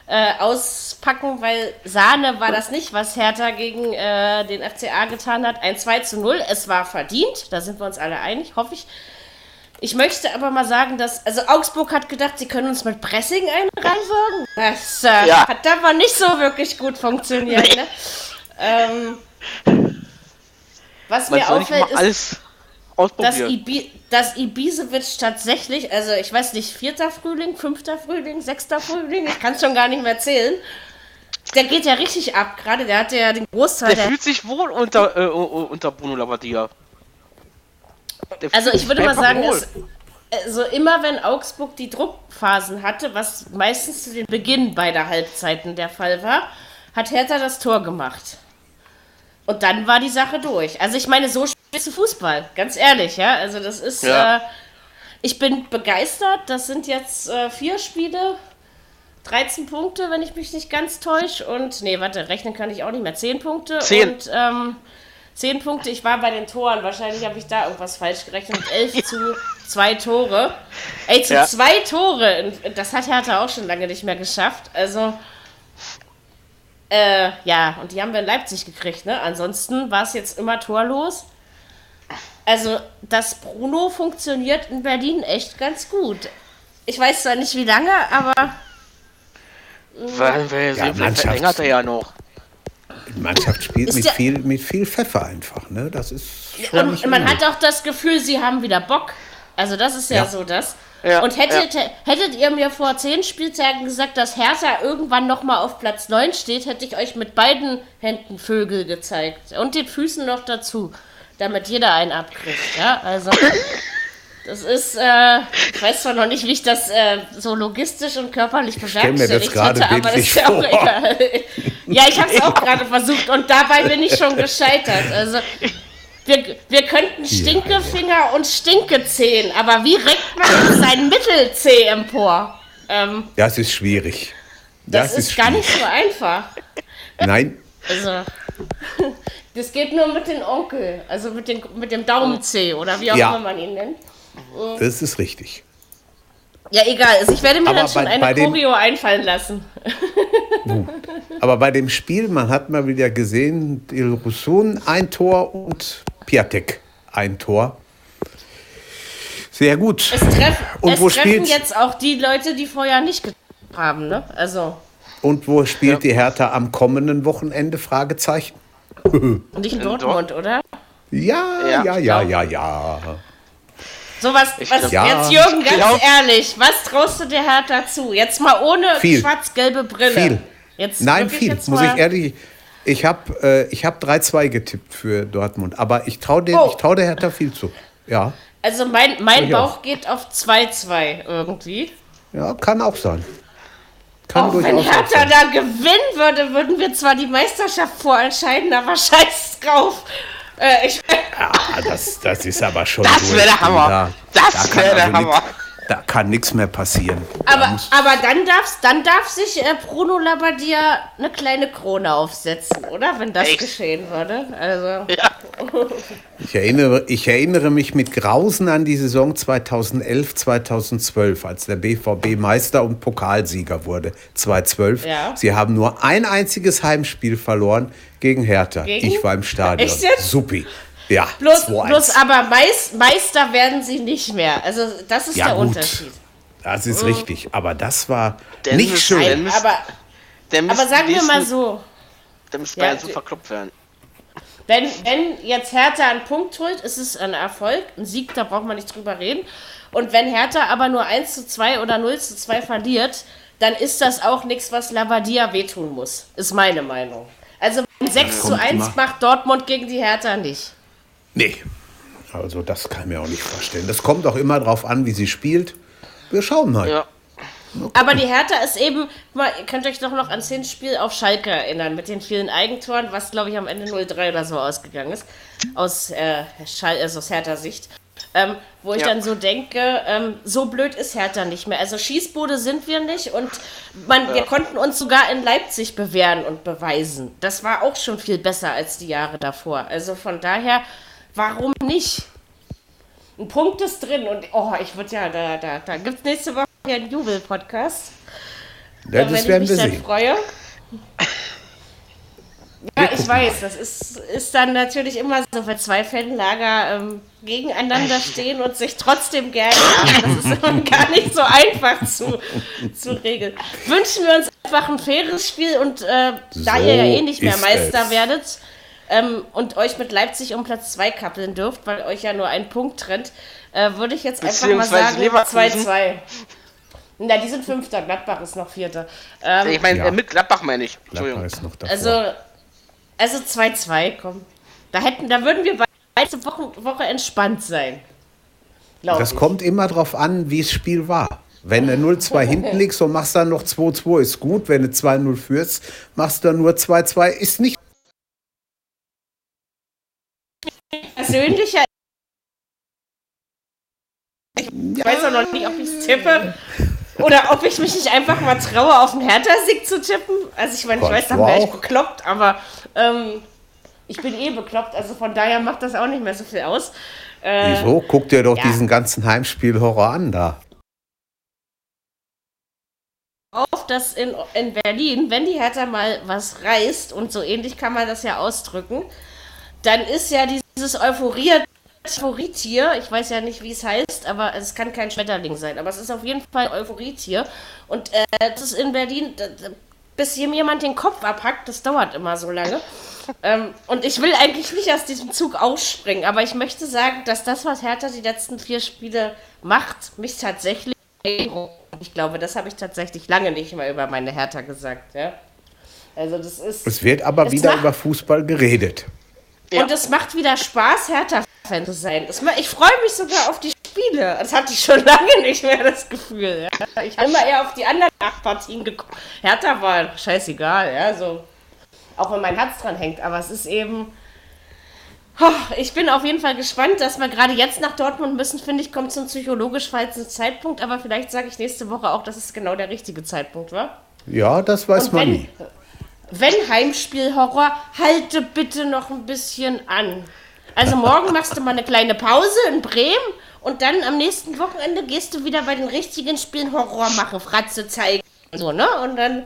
äh, auspacken, weil Sahne war das nicht, was Hertha gegen äh, den FCA getan hat. Ein 2 zu 0. Es war verdient, da sind wir uns alle einig, hoffe ich. Ich möchte aber mal sagen, dass, also Augsburg hat gedacht, sie können uns mit Pressing einreihen. Das äh, ja. hat aber nicht so wirklich gut funktioniert. Nee. Ne? Ähm, was Man mir auffällt, ist, dass, Ibi dass Ibisevic tatsächlich, also ich weiß nicht, vierter Frühling, fünfter Frühling, sechster Frühling, ich kann es schon gar nicht mehr zählen. Der geht ja richtig ab, gerade der hatte ja den Großteil. Der, der fühlt sich wohl unter, äh, unter Bruno Labbadia. also ich würde mal sagen, es, also immer wenn Augsburg die Druckphasen hatte, was meistens zu den Beginn beider Halbzeiten der Fall war, hat Hertha das Tor gemacht. Und dann war die Sache durch. Also ich meine, so spielst du Fußball, ganz ehrlich, ja. Also das ist, ja. äh, ich bin begeistert. Das sind jetzt äh, vier Spiele, 13 Punkte, wenn ich mich nicht ganz täusche. Und, nee, warte, rechnen kann ich auch nicht mehr. 10 Punkte. 10. Und, ähm, 10 Punkte. Ich war bei den Toren. Wahrscheinlich habe ich da irgendwas falsch gerechnet. 11 ja. zu 2 Tore. Ey, zu ja. zwei Tore. Das hat Hertha auch schon lange nicht mehr geschafft. Also, äh, ja, und die haben wir in Leipzig gekriegt, ne? Ansonsten war es jetzt immer torlos. Also, das Bruno funktioniert in Berlin echt ganz gut. Ich weiß zwar nicht wie lange, aber. Weil wir ja, verlängert er ja noch. Die Mannschaft spielt mit, viel, mit viel Pfeffer einfach, ne? Das ist. Und man hat auch das Gefühl, sie haben wieder Bock. Also, das ist ja, ja. so das. Ja, und hättet, ja. hättet ihr mir vor zehn Spieltagen gesagt, dass Hertha irgendwann nochmal auf Platz 9 steht, hätte ich euch mit beiden Händen Vögel gezeigt. Und den Füßen noch dazu. Damit jeder einen abkriegt. Ja, also. Das ist, äh, ich weiß zwar noch nicht, wie ich das äh, so logistisch und körperlich bewerkstelligt hätte, aber das ist ja auch egal. ja, ich habe es auch gerade versucht und dabei bin ich schon gescheitert. Also, wir, wir könnten Stinkefinger ja, und Stinkezehen, aber wie reckt man seinen Mittelzeh empor? Ähm, das ist schwierig. Das, das ist, ist gar nicht so einfach. Nein. Also, das geht nur mit dem Onkel, also mit, den, mit dem Daumenzeh oder wie auch ja. immer man ihn nennt. Das ist richtig. Ja, egal. Also ich werde mir aber dann schon bei, eine bei Choreo einfallen lassen. Aber bei dem Spiel, man hat mal wieder gesehen, Il Roussun ein Tor und Piatek ein Tor. Sehr gut. Es, treff, und es wo treffen spielt, jetzt auch die Leute, die vorher nicht getroffen haben, ne? Also. Und wo spielt ja. die Hertha am kommenden Wochenende? Fragezeichen. Nicht in Dortmund, oder? Ja, ja, ja, ja, ja, ja. So was, was ja. jetzt Jürgen, ganz glaub, ehrlich, was traust du der Hertha zu? Jetzt mal ohne schwarz-gelbe Brille. Viel. Jetzt Nein, viel, muss ich ehrlich. Ich habe äh, hab 3-2 getippt für Dortmund, aber ich traue oh. trau der Hertha viel zu. Ja. Also mein, mein Bauch geht auf 2-2 irgendwie. Ja, kann auch sein. Kann auch wenn Hertha da gewinnen würde, würden wir zwar die Meisterschaft vorentscheiden, aber scheiß drauf. Äh, ich, ja, das, das ist aber schon. Das wäre der Hammer. Da, das wäre der also Hammer. Da kann nichts mehr passieren. Aber, aber dann, darf's, dann darf sich äh, Bruno Labbadia eine kleine Krone aufsetzen, oder? Wenn das Echt? geschehen würde. Also. Ja. ich, erinnere, ich erinnere mich mit Grausen an die Saison 2011, 2012, als der BVB Meister und Pokalsieger wurde. 2012. Ja. Sie haben nur ein einziges Heimspiel verloren gegen Hertha. Gegen? Ich war im Stadion. Echt jetzt? Supi. Ja, bloß, bloß aber Meister werden sie nicht mehr. Also das ist ja, der gut. Unterschied. Das ist mhm. richtig, aber das war denn nicht schön. Nein, aber, aber sagen wir mal so. Da müsste Bayern ja, so verkloppt werden. Wenn, wenn jetzt Hertha einen Punkt holt, ist es ein Erfolg. Ein Sieg, da braucht man nicht drüber reden. Und wenn Hertha aber nur 1 zu 2 oder 0 zu 2 verliert, dann ist das auch nichts, was Lavadia wehtun muss. Ist meine Meinung. Also 6 zu 1 macht Dortmund gegen die Hertha nicht. Nee, also das kann ich mir auch nicht vorstellen. Das kommt auch immer darauf an, wie sie spielt. Wir schauen mal. Ja. Okay. Aber die Hertha ist eben, mal, ihr könnt euch doch noch ans Hinspiel auf Schalke erinnern, mit den vielen Eigentoren, was glaube ich am Ende 0-3 oder so ausgegangen ist, aus, äh, Schal also aus Hertha-Sicht. Ähm, wo ich ja. dann so denke, ähm, so blöd ist Hertha nicht mehr. Also Schießbude sind wir nicht und man, ja. wir konnten uns sogar in Leipzig bewähren und beweisen. Das war auch schon viel besser als die Jahre davor. Also von daher Warum nicht? Ein Punkt ist drin und oh, ich würde ja, da, da, da gibt es nächste Woche einen Jubel-Podcast. Ja, das wenn werden ich mich wir dann sehen. freue. Ja, ich weiß, das ist, ist dann natürlich immer so, wenn zwei Fanlager ähm, gegeneinander stehen und sich trotzdem gerne haben. Das ist immer gar nicht so einfach zu, zu regeln. Wünschen wir uns einfach ein faires Spiel und äh, so da ihr ja eh nicht mehr Meister es. werdet, ähm, und euch mit Leipzig um Platz 2 kappeln dürft, weil euch ja nur ein Punkt trennt, äh, würde ich jetzt einfach mal sagen 2-2. Na, die sind Fünfter, Gladbach ist noch Vierter. Ähm, ich meine, ja. mit Gladbach meine ich. Gladbach ist noch davor. Also, also 2-2, komm. Da, hätten, da würden wir weitere Woche, Woche entspannt sein. Das ich. kommt immer darauf an, wie das Spiel war. Wenn du 0-2 hinten liegst und machst dann noch 2-2, ist gut. Wenn du 2-0 führst, machst du dann nur 2-2, ist nicht persönlicher. Ich weiß auch noch nicht, ob ich es tippe. Oder ob ich mich nicht einfach mal traue, auf den Hertha-Sieg zu tippen. Also ich meine, ich weiß, dann wäre ich bekloppt, aber ähm, ich bin eh bekloppt, also von daher macht das auch nicht mehr so viel aus. Äh, Wieso? Guck dir doch ja. diesen ganzen Heimspiel-Horror an da. Auf, dass in, in Berlin, wenn die Hertha mal was reißt, und so ähnlich kann man das ja ausdrücken, dann ist ja dieses Euphorie Euphorietier, ich weiß ja nicht, wie es heißt, aber es kann kein Schmetterling sein, aber es ist auf jeden Fall ein Euphorietier. Und äh, das ist in Berlin, bis hier jemand den Kopf abhackt, das dauert immer so lange. ähm, und ich will eigentlich nicht aus diesem Zug ausspringen, aber ich möchte sagen, dass das, was Hertha die letzten vier Spiele macht, mich tatsächlich. Ich glaube, das habe ich tatsächlich lange nicht mehr über meine Hertha gesagt. Ja? Also das ist. Es wird aber wieder über Fußball geredet. Ja. Und es macht wieder Spaß, Hertha-Fan zu sein. ich freue mich sogar auf die Spiele. Das hatte ich schon lange nicht mehr, das Gefühl. Ja. Ich habe immer eher auf die anderen acht Partien geguckt. Hertha war scheißegal, ja, so. Auch wenn mein Herz dran hängt. Aber es ist eben. Ich bin auf jeden Fall gespannt, dass wir gerade jetzt nach Dortmund müssen, finde ich, kommt zum psychologisch falschen Zeitpunkt. Aber vielleicht sage ich nächste Woche auch, dass es genau der richtige Zeitpunkt war. Ja, das weiß man nie wenn Heimspielhorror, halte bitte noch ein bisschen an. Also morgen machst du mal eine kleine Pause in Bremen und dann am nächsten Wochenende gehst du wieder bei den richtigen Spielen Horror machen, Fratze zeigen so, ne? Und dann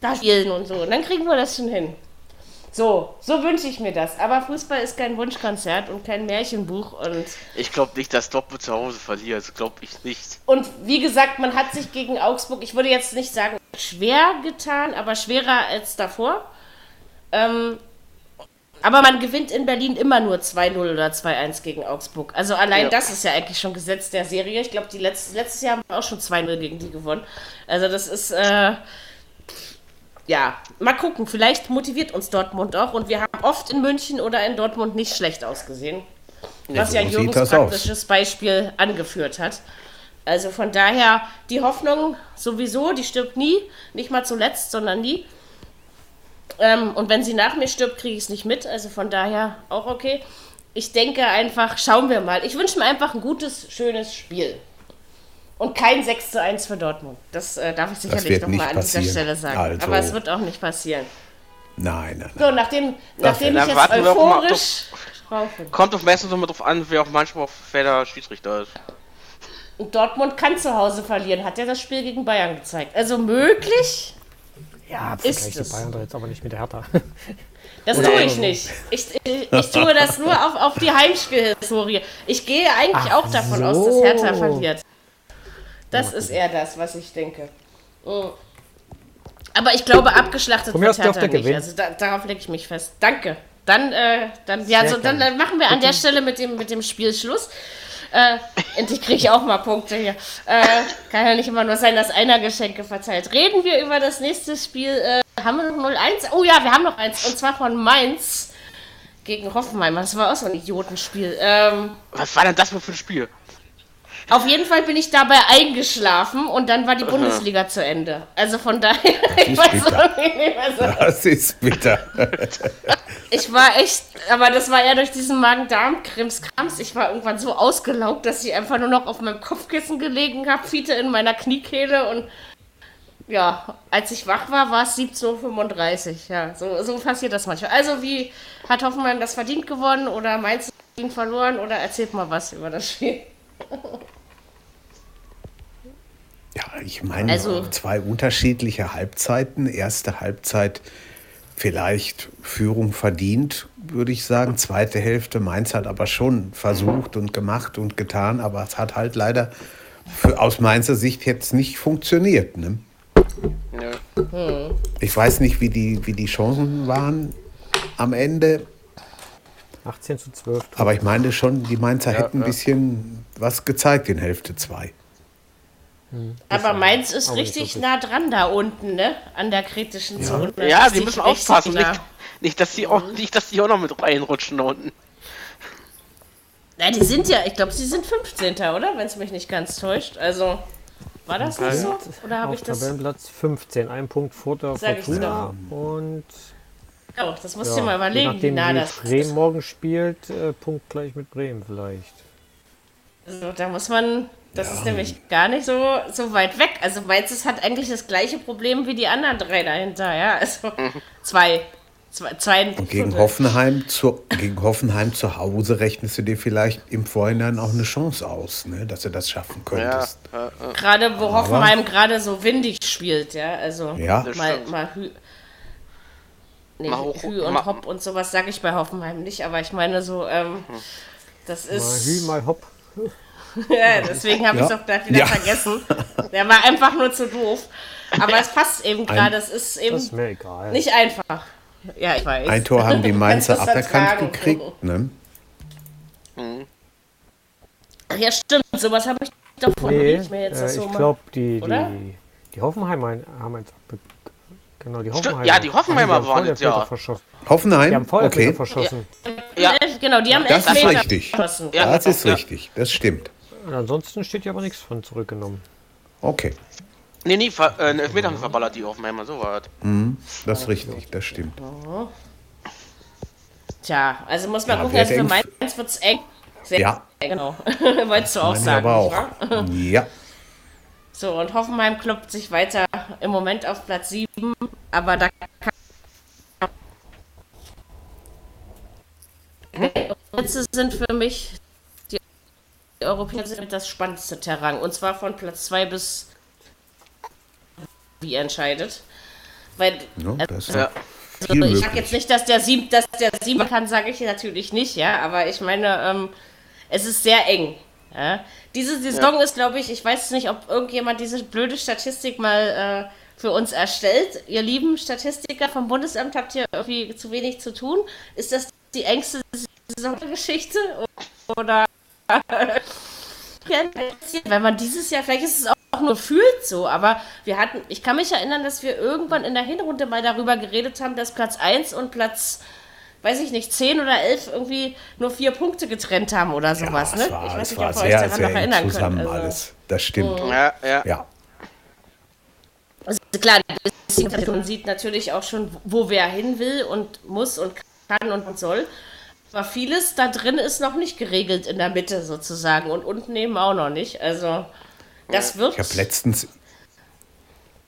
da spielen und so. Und dann kriegen wir das schon hin. So, so wünsche ich mir das. Aber Fußball ist kein Wunschkonzert und kein Märchenbuch und. Ich glaube nicht, dass Dortmund zu Hause verliert. Das glaube ich nicht. Und wie gesagt, man hat sich gegen Augsburg, ich würde jetzt nicht sagen schwer getan, aber schwerer als davor. Ähm, aber man gewinnt in Berlin immer nur 2-0 oder 2-1 gegen Augsburg. Also allein ja. das ist ja eigentlich schon Gesetz der Serie. Ich glaube, die letztes, letztes Jahr haben wir auch schon 2-0 gegen die gewonnen. Also das ist. Äh, ja, mal gucken. Vielleicht motiviert uns Dortmund auch. Und wir haben oft in München oder in Dortmund nicht schlecht ausgesehen. Was ja, Jürgens praktisches. Beispiel angeführt hat. Also von daher, die Hoffnung sowieso, die stirbt nie. Nicht mal zuletzt, sondern nie. Ähm, und wenn sie nach mir stirbt, kriege ich es nicht mit. Also von daher auch okay. Ich denke einfach, schauen wir mal. Ich wünsche mir einfach ein gutes, schönes Spiel. Und kein 6 zu 1 für Dortmund. Das äh, darf ich sicherlich nochmal an dieser Stelle sagen. Also, Aber es wird auch nicht passieren. Nein, nein, nein. So, nachdem, nachdem ich jetzt euphorisch... kommt auf meistens immer drauf an, wer auch manchmal auf wer der Schiedsrichter ist. Und Dortmund kann zu Hause verlieren, hat ja das Spiel gegen Bayern gezeigt. Also möglich ja, ist es. Bayern doch jetzt aber nicht mit der Hertha. Das Oder tue ich nicht. Ich, ich, ich, tue das nur auf, auf die Heimspielhistorie. Ich gehe eigentlich Ach auch davon so. aus, dass Hertha verliert. Das ist eher das, was ich denke. Mm. Aber ich glaube, abgeschlachtet wird Hertha nicht. Also da, darauf lege ich mich fest. Danke. Dann, äh, dann, ja, so, dann, dann, machen wir an der Stelle mit dem, mit dem Spiel Schluss. Äh, endlich kriege ich auch mal Punkte hier. Äh, kann ja nicht immer nur sein, dass einer Geschenke verteilt. Reden wir über das nächste Spiel. Äh, haben wir noch 0-1? Oh ja, wir haben noch eins. Und zwar von Mainz gegen Hoffenheim. Das war auch so ein Idiotenspiel. Ähm, Was war denn das für ein Spiel? Auf jeden Fall bin ich dabei eingeschlafen und dann war die Bundesliga zu Ende. Also von daher, ich weiß auch nicht mehr so. Das ist bitter. Ich war echt, aber das war eher durch diesen Magen-Darm-Krimskrams. Ich war irgendwann so ausgelaugt, dass ich einfach nur noch auf meinem Kopfkissen gelegen habe, Fiete in meiner Kniekehle und ja, als ich wach war, war es 17.35 Uhr. Ja, so, so passiert das manchmal. Also, wie hat Hoffenheim das verdient gewonnen oder meinst du ihn verloren oder erzählt mal was über das Spiel? Ja, ich meine, also, zwei unterschiedliche Halbzeiten. Erste Halbzeit vielleicht Führung verdient, würde ich sagen. Zweite Hälfte Mainz hat aber schon versucht und gemacht und getan, aber es hat halt leider für, aus Mainzer Sicht jetzt nicht funktioniert. Ne? Ja. Ich weiß nicht, wie die, wie die Chancen waren am Ende. 18 zu 12. Aber ich meine schon, die Mainzer ja, hätten ein bisschen was gezeigt in Hälfte 2. Hm, Aber Mainz ist richtig nah dran da unten, ne? An der kritischen ja. Zone. Ja, die müssen aufpassen. Nicht, nicht, dass die auch, nicht, dass die auch noch mit reinrutschen da unten. Na, die sind ja, ich glaube, sie sind 15. oder? Wenn es mich nicht ganz täuscht. Also, war das nicht so? Oder habe ich das? Tabellenplatz 15, ein Punkt vor der Fortuna. Und Oh, das musst ja, du mal überlegen, nachdem, wie nah das Bremen morgen spielt, äh, Punkt gleich mit Bremen vielleicht. Also, da muss man Das ja. ist nämlich gar nicht so, so weit weg. Also Mainz hat eigentlich das gleiche Problem wie die anderen drei dahinter, ja. Also zwei. Zwei, zwei und gegen Hoffenheim, zu, gegen Hoffenheim zu Hause rechnest du dir vielleicht im Vorhinein auch eine Chance aus, ne, dass du das schaffen könntest. Ja, äh, äh. Gerade wo Aber, Hoffenheim gerade so windig spielt, ja. Also ja. mal, mal Hü, nee, Hü und Hopp und sowas sage ich bei Hoffenheim nicht, aber ich meine so, ähm, hm. das ist. Mal Hü, mal Hopp. ja, deswegen habe ich es auch gleich wieder ja. vergessen. Der war einfach nur zu doof. Aber es passt eben gerade. Es ist eben ist nicht einfach. Ja, ich weiß. Ein Tor haben die Mainzer aberkannt gekriegt, ne? Mhm. Ach ja, stimmt. Sowas habe ich doch vorhin nee, nicht mehr jetzt äh, so Ich glaube, die, die, die Hoffenheimer haben eins Genau, die Hoffenheimer. Ja, die Hoffenheimer waren jetzt ja. Verschossen. Hoffenheim? Die haben okay. verschossen. Ja. ja. genau, die haben Das ist richtig. Verschossen. Ja. Das ist richtig, das stimmt. Und ansonsten steht ja aber nichts von zurückgenommen. Okay. Nee, nee, ver äh, Elfmeter haben verballert die Hoffenheimer, so war mhm, Das ist richtig, das stimmt. Tja, also muss man ja, gucken, also für Mainz wird es eng. Sehr ja. eng, genau. Wolltest du auch sagen. Aber auch. ja. So, und Hoffenheim klopft sich weiter im Moment auf Platz 7, aber da kann Plätze sind für mich die Europäer sind das spannendste Terrain. Und zwar von Platz 2 bis wie entscheidet. Weil, no, ja. also ich sage jetzt nicht, dass der sieben, dass der sieben kann, sage ich natürlich nicht, ja, aber ich meine, ähm, es ist sehr eng. Ja. Diese Saison ja. ist, glaube ich, ich weiß nicht, ob irgendjemand diese blöde Statistik mal äh, für uns erstellt. Ihr lieben Statistiker vom Bundesamt habt ihr irgendwie zu wenig zu tun. Ist das die engste Saisongeschichte? Oder wenn man dieses Jahr, vielleicht ist es auch nur fühlt so, aber wir hatten, ich kann mich erinnern, dass wir irgendwann in der Hinrunde mal darüber geredet haben, dass Platz 1 und Platz, weiß ich nicht, 10 oder 11 irgendwie nur vier Punkte getrennt haben oder sowas. Ja, ne? War, ich weiß nicht, ob ihr euch daran noch erinnern zusammen könnt. Also, alles. Das stimmt. Mhm. Ja, ja. ja. Also klar, man sieht natürlich auch schon, wo wer hin will und muss und kann und soll. Aber vieles da drin ist noch nicht geregelt in der Mitte sozusagen und unten eben auch noch nicht. Also das wird. Ich habe letztens.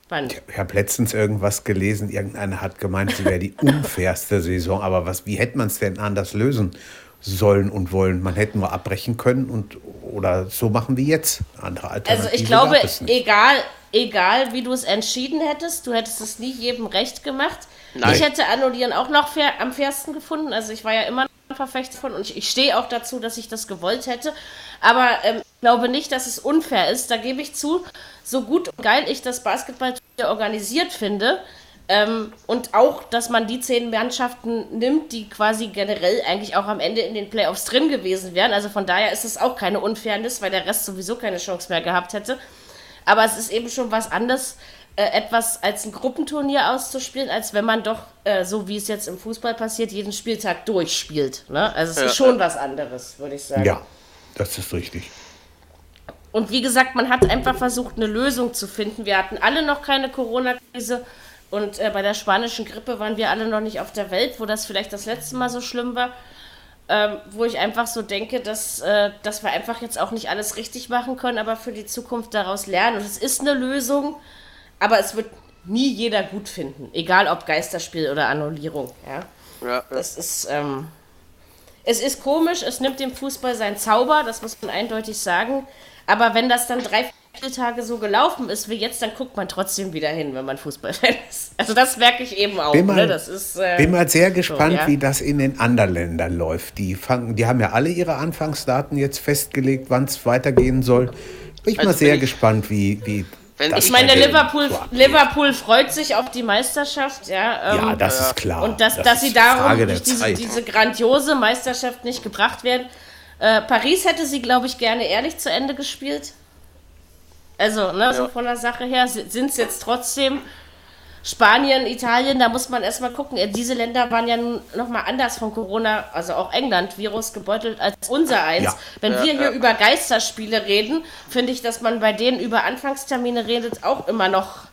Wann? Ich habe letztens irgendwas gelesen, irgendeiner hat gemeint, sie wäre die unfairste Saison. Aber was, wie hätte man es denn anders lösen sollen und wollen? Man hätte nur abbrechen können und oder so machen wie jetzt. Andere Alternativen. Also ich glaube, egal, egal wie du es entschieden hättest, du hättest es nie jedem recht gemacht. Nein. Ich hätte Annullieren auch noch fair, am fairsten gefunden. Also ich war ja immer Verfechter von und ich, ich stehe auch dazu, dass ich das gewollt hätte. Aber ähm, ich glaube nicht, dass es unfair ist. Da gebe ich zu, so gut und geil ich das Basketball organisiert finde. Ähm, und auch, dass man die zehn Mannschaften nimmt, die quasi generell eigentlich auch am Ende in den Playoffs drin gewesen wären. Also von daher ist es auch keine Unfairness, weil der Rest sowieso keine Chance mehr gehabt hätte. Aber es ist eben schon was anderes, äh, etwas als ein Gruppenturnier auszuspielen, als wenn man doch, äh, so wie es jetzt im Fußball passiert, jeden Spieltag durchspielt. Ne? Also es ja, ist schon ja. was anderes, würde ich sagen. Ja, das ist richtig. Und wie gesagt, man hat einfach versucht, eine Lösung zu finden. Wir hatten alle noch keine Corona-Krise und äh, bei der spanischen Grippe waren wir alle noch nicht auf der Welt, wo das vielleicht das letzte Mal so schlimm war. Ähm, wo ich einfach so denke, dass, äh, dass wir einfach jetzt auch nicht alles richtig machen können, aber für die Zukunft daraus lernen. Und es ist eine Lösung aber es wird nie jeder gut finden, egal ob Geisterspiel oder Annullierung. Ja, ja, ja. das ist. Ähm, es ist komisch, es nimmt dem Fußball seinen Zauber, das muss man eindeutig sagen. Aber wenn das dann drei, Tage so gelaufen ist wie jetzt, dann guckt man trotzdem wieder hin, wenn man Fußballfan ist. Also das merke ich eben auch. Bin mal, ne? das ist, äh, bin mal sehr gespannt, so, ja. wie das in den anderen Ländern läuft. Die, fangen, die haben ja alle ihre Anfangsdaten jetzt festgelegt, wann es weitergehen soll. Bin ich also mal sehr ich gespannt, wie, wie wenn ich meine, Liverpool, Liverpool freut sich auf die Meisterschaft, ja. Ähm, ja, das ist klar. Und dass, das dass sie darum diese, diese, grandiose Meisterschaft nicht gebracht werden. Äh, Paris hätte sie, glaube ich, gerne ehrlich zu Ende gespielt. Also, ne, ja. so von der Sache her sind es jetzt trotzdem Spanien, Italien, da muss man erstmal gucken. Diese Länder waren ja nun nochmal anders von Corona, also auch England, Virus gebeutelt als unser eins. Ja. Wenn ja, wir hier ja. über Geisterspiele reden, finde ich, dass man bei denen über Anfangstermine redet, auch immer noch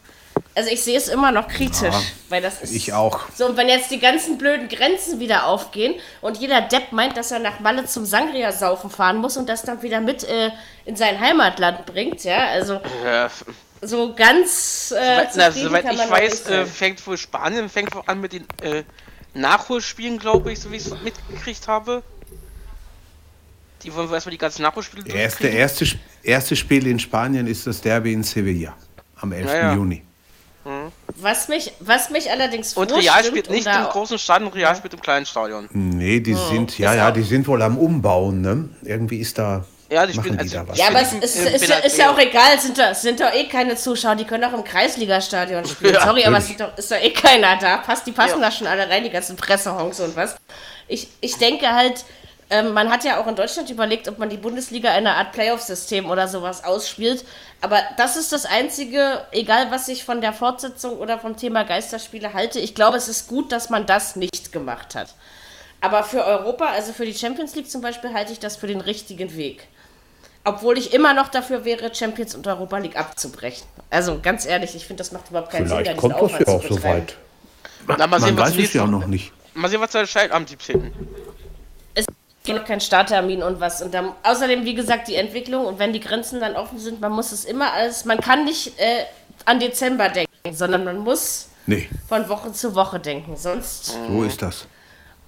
also ich sehe es immer noch kritisch, ja, weil das ist. Ich auch. So, und wenn jetzt die ganzen blöden Grenzen wieder aufgehen und jeder Depp meint, dass er nach Malle zum Sangria-Saufen fahren muss und das dann wieder mit äh, in sein Heimatland bringt, ja, also. Ja. So ganz. Äh, soweit, na, soweit ich weiß, äh, fängt wohl Spanien fängt an mit den äh, Nachholspielen, glaube ich, so wie ich es mitgekriegt habe. Die wollen erstmal die ganzen Nachholspiele erste, erste, erste Spiel in Spanien ist das Derby in Sevilla am 11. Ja, ja. Juni. Was mich, was mich allerdings Und Real spielt nicht im großen Stadion, Real spielt im kleinen Stadion. Nee, die hm. sind, ja, ja, die sind wohl am Umbauen, ne? Irgendwie ist da. Ja, die spielen also, da was. Ja, aber es ist, ist, ist, ja, ist, ja, auch egal, sind doch, sind doch eh keine Zuschauer, die können auch im Kreisligastadion spielen. Ja, Sorry, aber es ist doch, ist doch eh keiner da. Passt, die passen ja. da schon alle rein, die ganzen Pressehongs und was. Ich, ich denke halt, ähm, man hat ja auch in Deutschland überlegt, ob man die Bundesliga in einer Art Playoff-System oder sowas ausspielt. Aber das ist das Einzige, egal was ich von der Fortsetzung oder vom Thema Geisterspiele halte. Ich glaube, es ist gut, dass man das nicht gemacht hat. Aber für Europa, also für die Champions League zum Beispiel, halte ich das für den richtigen Weg. Obwohl ich immer noch dafür wäre, Champions und Europa League abzubrechen. Also ganz ehrlich, ich finde, das macht überhaupt keinen Vielleicht Sinn. Vielleicht kommt das ja auch so weit. Na, mal sehen, Man weiß es ja noch nicht. Mal sehen, was da entscheidet am 17 noch kein Starttermin und was. Und dann, außerdem, wie gesagt, die Entwicklung und wenn die Grenzen dann offen sind, man muss es immer alles, man kann nicht äh, an Dezember denken, sondern man muss nee. von Woche zu Woche denken. Sonst. So ist das.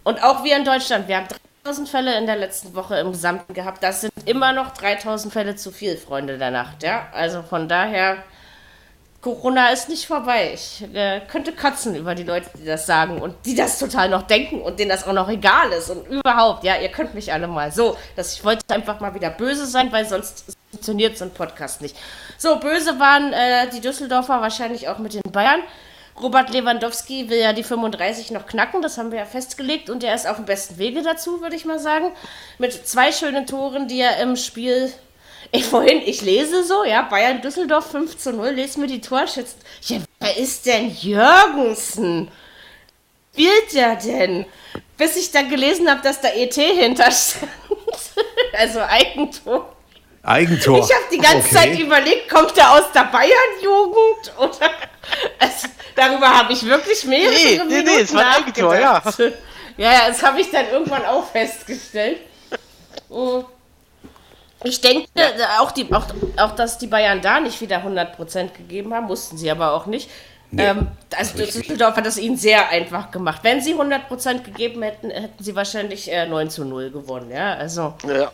Und auch wir in Deutschland, wir haben 3000 Fälle in der letzten Woche im Gesamten gehabt. Das sind immer noch 3000 Fälle zu viel, Freunde der Nacht, ja. Also von daher Corona ist nicht vorbei. Ich äh, könnte kotzen über die Leute, die das sagen und die das total noch denken und denen das auch noch egal ist und überhaupt. Ja, ihr könnt mich alle mal so. Dass ich wollte einfach mal wieder böse sein, weil sonst funktioniert so ein Podcast nicht. So, böse waren äh, die Düsseldorfer wahrscheinlich auch mit den Bayern. Robert Lewandowski will ja die 35 noch knacken, das haben wir ja festgelegt und er ist auf dem besten Wege dazu, würde ich mal sagen. Mit zwei schönen Toren, die er im Spiel ich vorhin, ich lese so, ja, Bayern Düsseldorf 5 zu 0, lese mir die Torschützen. Ja, wer ist denn Jürgensen? Spielt der denn? Bis ich dann gelesen habe, dass da ET hinterstand. also Eigentor. Eigentor. Ich habe die ganze okay. Zeit überlegt, kommt er aus der Bayern-Jugend? Oder. Also, darüber habe ich wirklich mehrere nee, Minuten Nee, nee, es war Eigentor, ja. Ja, ja, das habe ich dann irgendwann auch festgestellt. Oh. Ich denke ja. auch, die, auch, auch, dass die Bayern da nicht wieder 100% gegeben haben, mussten sie aber auch nicht. Nee, ähm, also Düsseldorf hat das ihnen sehr einfach gemacht. Wenn sie 100% gegeben hätten, hätten sie wahrscheinlich äh, 9 zu 0 gewonnen. Ja, also. Ja.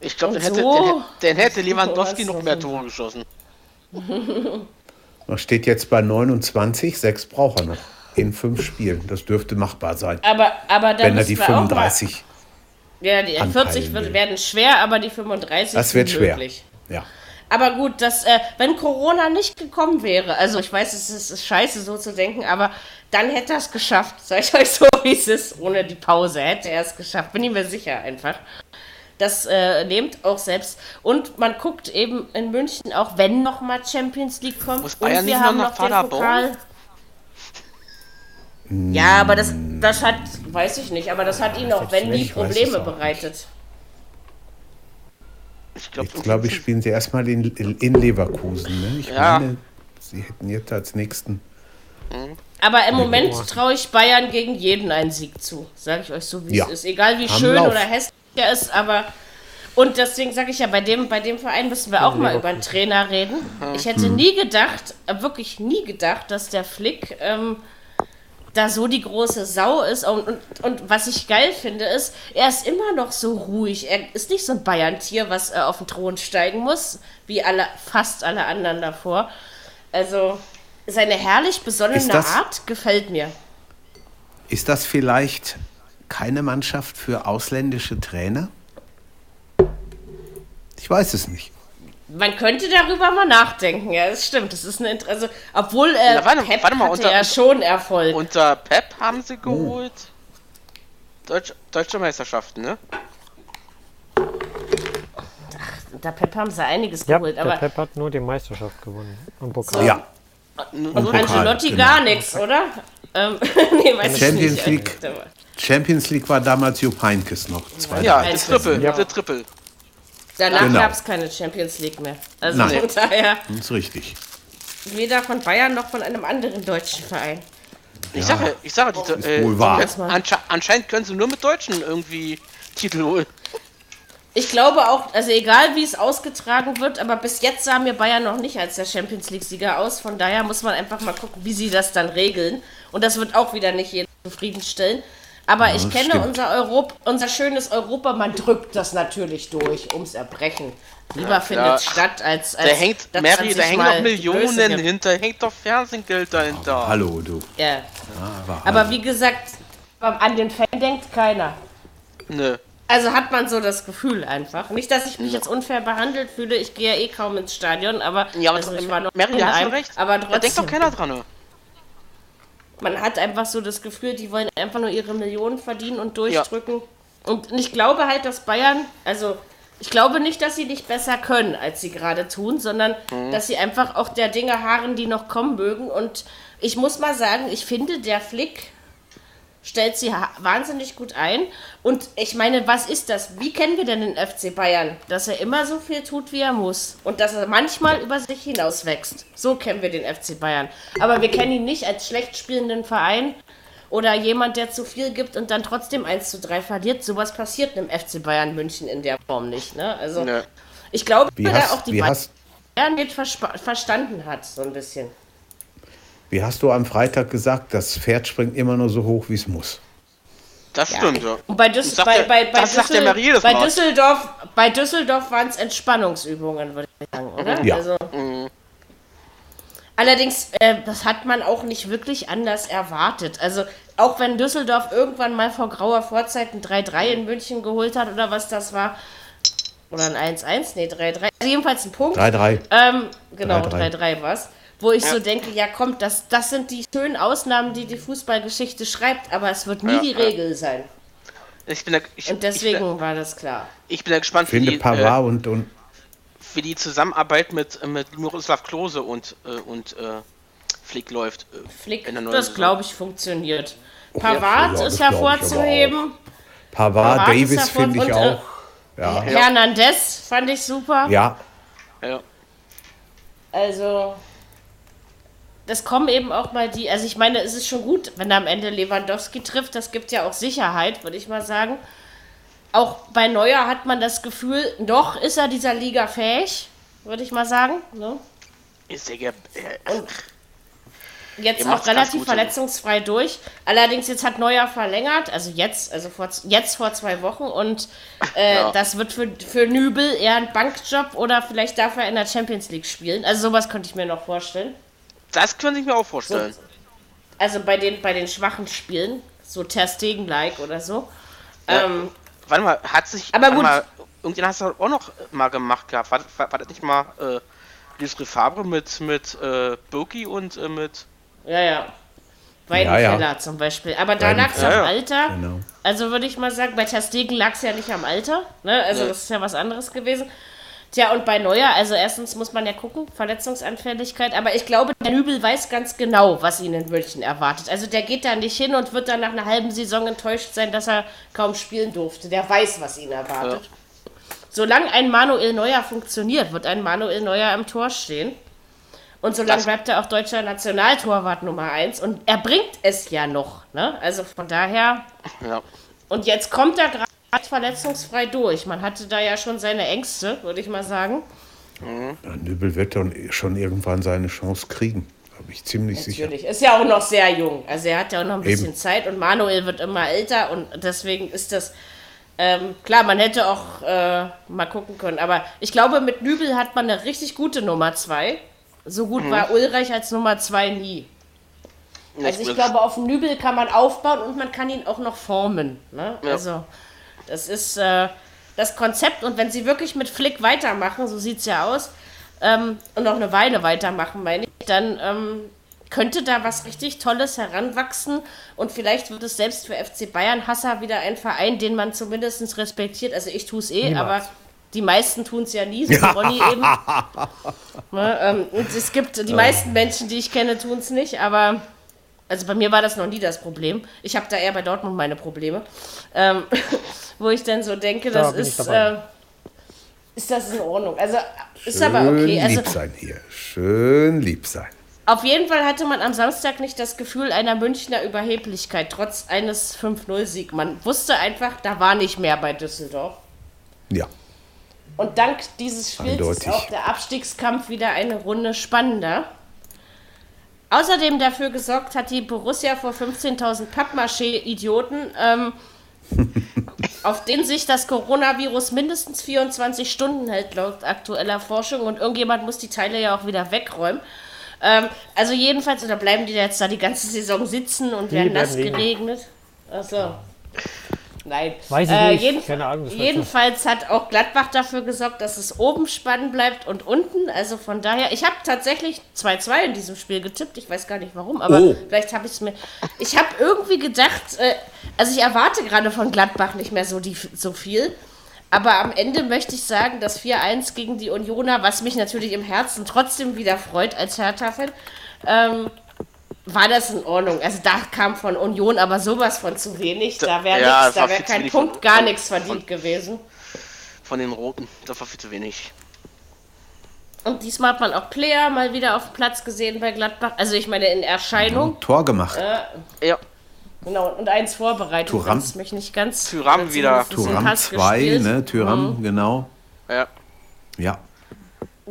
Ich glaube, dann, so hätte, dann hätte Lewandowski noch mehr Tore geschossen. Man steht jetzt bei 29, sechs braucht er noch in fünf Spielen. Das dürfte machbar sein. Aber, aber wenn er die 35 ja, die 40 wird, werden schwer, aber die 35 das wird schwer. möglich. Ja. Aber gut, das, äh, wenn Corona nicht gekommen wäre, also ich weiß, es ist, ist scheiße so zu denken, aber dann hätte er es geschafft. Sag ich euch so, wie es ist, ohne die Pause hätte er es geschafft. Bin ich mir sicher einfach. Das äh, nehmt auch selbst. Und man guckt eben in München, auch wenn nochmal Champions League kommt. Muss Bayern und wir haben noch den Pokal. Ja, aber das, das hat, weiß ich nicht, aber das hat ihnen auch, wenn die Probleme bereitet. Ich glaube, glaub, ich spielen sie erstmal in, in Leverkusen. Ne? Ich ja. meine, sie hätten jetzt als nächsten. Mhm. Aber im Moment traue ich Bayern gegen jeden einen Sieg zu, sage ich euch so, wie ja. es ist. Egal wie Haben schön Lauf. oder hässlich er ist, aber. Und deswegen sage ich ja, bei dem, bei dem Verein müssen wir auch mal über einen Trainer reden. Ich hätte mhm. nie gedacht, äh, wirklich nie gedacht, dass der Flick. Ähm, da so die große Sau ist. Und, und, und, was ich geil finde, ist, er ist immer noch so ruhig. Er ist nicht so ein Bayern-Tier, was äh, auf den Thron steigen muss, wie alle, fast alle anderen davor. Also, seine herrlich besonnene das, Art gefällt mir. Ist das vielleicht keine Mannschaft für ausländische Trainer? Ich weiß es nicht. Man könnte darüber mal nachdenken, ja, das stimmt. Das ist eine Interesse. Also, obwohl äh, Na, warte, Pep warte mal, unter, ja schon Erfolg. Unter Pep haben sie geholt. Oh. Deutsch, Deutsche Meisterschaften, ne? Ach, unter Pep haben sie einiges ja, geholt, aber. Pep hat nur die Meisterschaft gewonnen. Und Pokal. So. Ja. Und, und Angelotti genau. gar nichts, oder? Ähm, nee, Champions nicht. League. Champions League war damals Jupp Heynckes noch. Ja, das Triple. Ja. Der Triple. Danach genau. gab es keine Champions League mehr. Also Nein. daher. Das ist richtig. weder von Bayern noch von einem anderen deutschen Verein. Ich ja, sage, ich sage, die, äh, wohl wahr. Ansche anscheinend können sie nur mit Deutschen irgendwie Titel holen. Ich glaube auch, also egal wie es ausgetragen wird, aber bis jetzt sah mir Bayern noch nicht als der Champions League-Sieger aus. Von daher muss man einfach mal gucken, wie sie das dann regeln. Und das wird auch wieder nicht jeden zufriedenstellen. Aber ja, ich kenne unser, Europ unser schönes Europa, man drückt das natürlich durch ums Erbrechen. Lieber ja, findet es statt, als, als da hängt, Mary, da hängen noch Millionen hinter, hängt doch Fernsehgeld dahinter. Oh, hallo, du. Ja. Aber, aber wie gesagt, an den Fan denkt keiner. Nö. Also hat man so das Gefühl einfach. Nicht, dass ich mich jetzt unfair behandelt fühle, ich gehe ja eh kaum ins Stadion, aber, ja, aber also ich war noch Mary, hast du recht. Aber trotzdem, da denkt doch keiner dran. Ne? Man hat einfach so das Gefühl, die wollen einfach nur ihre Millionen verdienen und durchdrücken. Ja. Und ich glaube halt, dass Bayern, also ich glaube nicht, dass sie nicht besser können, als sie gerade tun, sondern mhm. dass sie einfach auch der Dinge harren, die noch kommen mögen. Und ich muss mal sagen, ich finde, der Flick stellt sie wahnsinnig gut ein. Und ich meine, was ist das? Wie kennen wir denn den FC Bayern? Dass er immer so viel tut, wie er muss. Und dass er manchmal über sich hinaus wächst. So kennen wir den FC Bayern. Aber wir kennen ihn nicht als schlecht spielenden Verein oder jemand, der zu viel gibt und dann trotzdem 1 zu 3 verliert. Sowas passiert im FC Bayern München in der Form nicht. Ne? Also, ja. ich glaube, dass er auch die Bayern nicht verstanden hat, so ein bisschen. Wie hast du am Freitag gesagt, das Pferd springt immer nur so hoch, wie es muss. Das stimmt, ja. Und bei, Düssel bei, bei, bei, Düssel bei Düsseldorf, bei Düsseldorf waren es Entspannungsübungen, würde ich sagen, oder? Ja. Also, mhm. Allerdings, äh, das hat man auch nicht wirklich anders erwartet. Also, auch wenn Düsseldorf irgendwann mal vor grauer Vorzeit ein 3-3 in München geholt hat oder was das war, oder ein 1-1, nee, 3-3, also jedenfalls ein Punkt. 3-3. Ähm, genau, 3-3 war es wo ich ja. so denke, ja komm, das, das sind die schönen Ausnahmen, die die Fußballgeschichte schreibt, aber es wird nie ja, die Regel sein. Ich bin da, ich, und deswegen bin, war das klar. Ich bin da gespannt, wie die, äh, und, und wie die Zusammenarbeit mit, mit Miroslav Klose und, äh, und äh, Flick läuft. Äh, Flick, das glaube ich funktioniert. Pavard ja, ist hervorzuheben. Pavard, Pavard Davis finde ich auch. Äh, ja. Hernandez fand ich super. Ja. ja. Also, das kommen eben auch mal die, also ich meine, es ist schon gut, wenn er am Ende Lewandowski trifft, das gibt ja auch Sicherheit, würde ich mal sagen. Auch bei Neuer hat man das Gefühl, noch ist er dieser Liga fähig, würde ich mal sagen. Ne? Ist er Und jetzt auch relativ verletzungsfrei durch. Allerdings jetzt hat Neuer verlängert, also jetzt, also vor, jetzt vor zwei Wochen und äh, ja. das wird für, für Nübel eher ein Bankjob oder vielleicht darf er in der Champions League spielen. Also sowas könnte ich mir noch vorstellen. Das könnte ich mir auch vorstellen. So, also bei den, bei den schwachen Spielen, so Terstegen-like oder so. Ja. Ähm, warte mal, hat sich. Aber gut. Mal, irgendjemand hast du auch noch mal gemacht gehabt. War, war, war das nicht mal äh, Luis Refabre mit, mit äh, Boki und äh, mit. Ja, ja. Weidenfeller ja, ja. zum Beispiel. Aber da lag es ja, am Alter. Genau. Also würde ich mal sagen, bei Terstegen lag es ja nicht am Alter. Ne? Also das ist ja was anderes gewesen. Tja, und bei Neuer, also erstens muss man ja gucken, Verletzungsanfälligkeit, aber ich glaube, der Nübel weiß ganz genau, was ihn in München erwartet. Also der geht da nicht hin und wird dann nach einer halben Saison enttäuscht sein, dass er kaum spielen durfte. Der weiß, was ihn erwartet. Ja. Solange ein Manuel Neuer funktioniert, wird ein Manuel Neuer im Tor stehen. Und solange bleibt er auch deutscher Nationaltorwart Nummer 1 und er bringt es ja noch. Ne? Also von daher. Ja. Und jetzt kommt er gerade verletzungsfrei durch. Man hatte da ja schon seine Ängste, würde ich mal sagen. Mhm. Ja, Nübel wird dann schon irgendwann seine Chance kriegen. Bin ich ziemlich Natürlich. sicher. Natürlich. Ist ja auch noch sehr jung. Also er hat ja auch noch ein bisschen Eben. Zeit und Manuel wird immer älter und deswegen ist das. Ähm, klar, man hätte auch äh, mal gucken können, aber ich glaube, mit Nübel hat man eine richtig gute Nummer 2. So gut mhm. war Ulreich als Nummer 2 nie. Also ich glaube, auf Nübel kann man aufbauen und man kann ihn auch noch formen. Ne? Ja. Also das ist äh, das Konzept und wenn sie wirklich mit Flick weitermachen, so sieht es ja aus, ähm, und noch eine Weile weitermachen, meine ich, dann ähm, könnte da was richtig Tolles heranwachsen und vielleicht wird es selbst für FC Bayern Hasser wieder ein Verein, den man zumindest respektiert. Also ich tue es eh, Niemals. aber die meisten tun es ja nie, so Ronny eben. Ne, ähm, und es gibt die meisten Menschen, die ich kenne, tun es nicht, aber also bei mir war das noch nie das Problem. Ich habe da eher bei Dortmund meine Probleme. Ähm, wo ich dann so denke, das da ist, äh, ist das in Ordnung. Also ist Schön aber okay. Also, lieb sein hier. Schön lieb sein. Auf jeden Fall hatte man am Samstag nicht das Gefühl einer Münchner Überheblichkeit, trotz eines 5-0-Sieg. Man wusste einfach, da war nicht mehr bei Düsseldorf. Ja. Und dank dieses Spiels Eindeutig. ist auch der Abstiegskampf wieder eine Runde spannender. Außerdem dafür gesorgt hat die Borussia vor 15.000 Pappmaché-Idioten, ähm, auf denen sich das Coronavirus mindestens 24 Stunden hält, laut aktueller Forschung. Und irgendjemand muss die Teile ja auch wieder wegräumen. Ähm, also jedenfalls, oder bleiben die jetzt da die ganze Saison sitzen und werden nass geregnet? Achso. Nein. Weiß ich äh, nicht. Jeden, Keine Ahnung. Jedenfalls hat auch Gladbach dafür gesorgt, dass es oben spannend bleibt und unten. Also von daher, ich habe tatsächlich 2-2 in diesem Spiel getippt. Ich weiß gar nicht warum, aber oh. vielleicht habe ich es mir. Ich habe irgendwie gedacht, äh, also ich erwarte gerade von Gladbach nicht mehr so, die, so viel. Aber am Ende möchte ich sagen, dass 4-1 gegen die Unioner, was mich natürlich im Herzen trotzdem wieder freut als Hertha-Fan, ähm, war das in Ordnung. Also da kam von Union aber sowas von zu wenig. Da wäre ja, wär kein Punkt, von, gar nichts verdient von, gewesen. Von den Roten, das war viel zu wenig. Und diesmal hat man auch Player mal wieder auf dem Platz gesehen bei Gladbach. Also ich meine in Erscheinung. Ja, Tor gemacht. Äh, ja. Genau, und eins vorbereitet. Turam, mich nicht ganz. Tyram wieder. Turam 2, ne? Tyram, mhm. genau. Ja. Ja.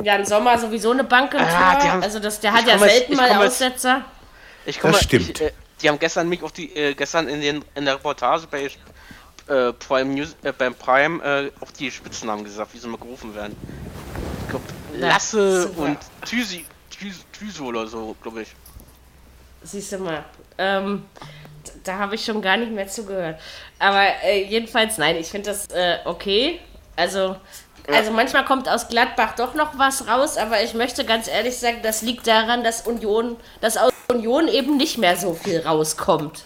Ja, im Sommer sowieso eine Bank im ah, Tor. Haben, also das, der hat ja selten mal Aussetzer. Jetzt, ich komme, das stimmt. Ich, äh, die haben gestern mich auf die, äh, gestern in, den, in der Reportage bei äh, Prime News, äh, beim Prime äh, auf die Spitznamen gesagt, wie sie mal gerufen werden. Ich glaube, Lasse ja, und Thysi, Thysi oder so, glaube ich. Siehst du mal. Ähm, da habe ich schon gar nicht mehr zugehört. Aber äh, jedenfalls, nein, ich finde das äh, okay. Also, also manchmal kommt aus Gladbach doch noch was raus, aber ich möchte ganz ehrlich sagen, das liegt daran, dass Union, dass aus Union eben nicht mehr so viel rauskommt.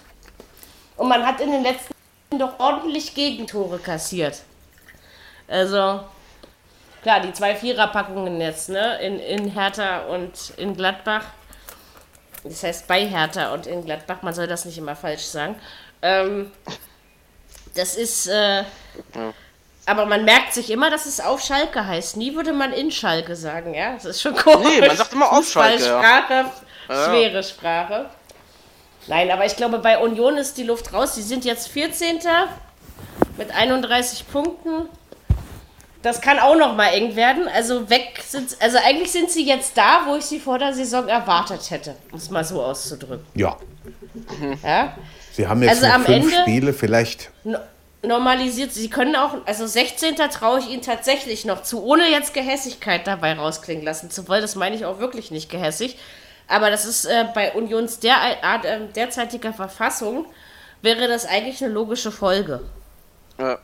Und man hat in den letzten doch ordentlich Gegentore kassiert. Also, klar, die zwei Viererpackungen jetzt, ne? In, in Hertha und in Gladbach. Das heißt bei Hertha und in Gladbach, man soll das nicht immer falsch sagen. Ähm, das ist. Äh. Aber man merkt sich immer, dass es auf Schalke heißt. Nie würde man in Schalke sagen, ja? Das ist schon komisch. Nee, man sagt immer auf Schalke. Sprache, ja. schwere Sprache. Nein, aber ich glaube, bei Union ist die Luft raus. Sie sind jetzt 14. mit 31 Punkten. Das kann auch noch mal eng werden. Also weg sind, also eigentlich sind sie jetzt da, wo ich sie vor der Saison erwartet hätte, um es mal so auszudrücken. Ja. Ja. Sie haben jetzt also noch fünf Ende, Spiele, vielleicht normalisiert. Sie können auch, also 16. traue ich Ihnen tatsächlich noch zu, ohne jetzt Gehässigkeit dabei rausklingen lassen zu wollen. Das meine ich auch wirklich nicht gehässig. Aber das ist äh, bei Unions der, äh, derzeitiger Verfassung, wäre das eigentlich eine logische Folge. Ja.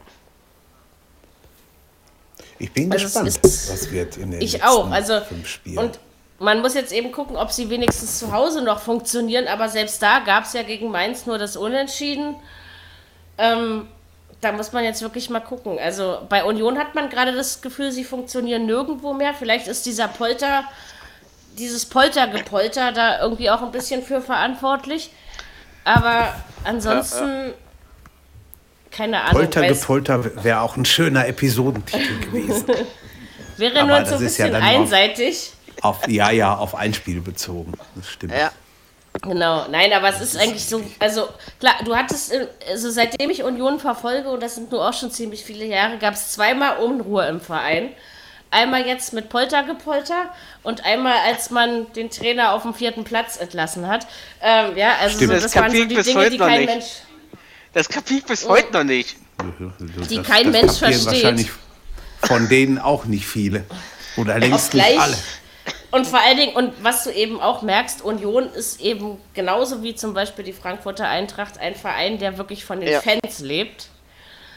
Ich bin also gespannt, ist, was wird in den ich auch. Also, fünf Spielen. Und man muss jetzt eben gucken, ob sie wenigstens zu Hause noch funktionieren. Aber selbst da gab es ja gegen Mainz nur das Unentschieden. Ähm, da muss man jetzt wirklich mal gucken. Also bei Union hat man gerade das Gefühl, sie funktionieren nirgendwo mehr. Vielleicht ist dieser Polter, dieses Poltergepolter da irgendwie auch ein bisschen für verantwortlich. Aber ansonsten, ja, ja. keine Ahnung. Poltergepolter wäre auch ein schöner Episodentitel gewesen. wäre Aber nur so ein bisschen ja einseitig. Auf, auf, ja, ja, auf ein Spiel bezogen. Das stimmt. Ja. Genau, nein, aber es ist eigentlich so, also klar, du hattest, äh, also seitdem ich Union verfolge, und das sind nur auch schon ziemlich viele Jahre, gab es zweimal Unruhe im Verein. Einmal jetzt mit Poltergepolter und einmal, als man den Trainer auf dem vierten Platz entlassen hat. Ähm, ja, also Stimmt, so, das, das waren so die Dinge, die kein Mensch. Das kapiert bis oh. heute noch nicht. Die das, kein das Mensch versteht. Wahrscheinlich von denen auch nicht viele. Oder längst nicht alle. Und vor allen Dingen, und was du eben auch merkst, Union ist eben genauso wie zum Beispiel die Frankfurter Eintracht ein Verein, der wirklich von den ja. Fans lebt.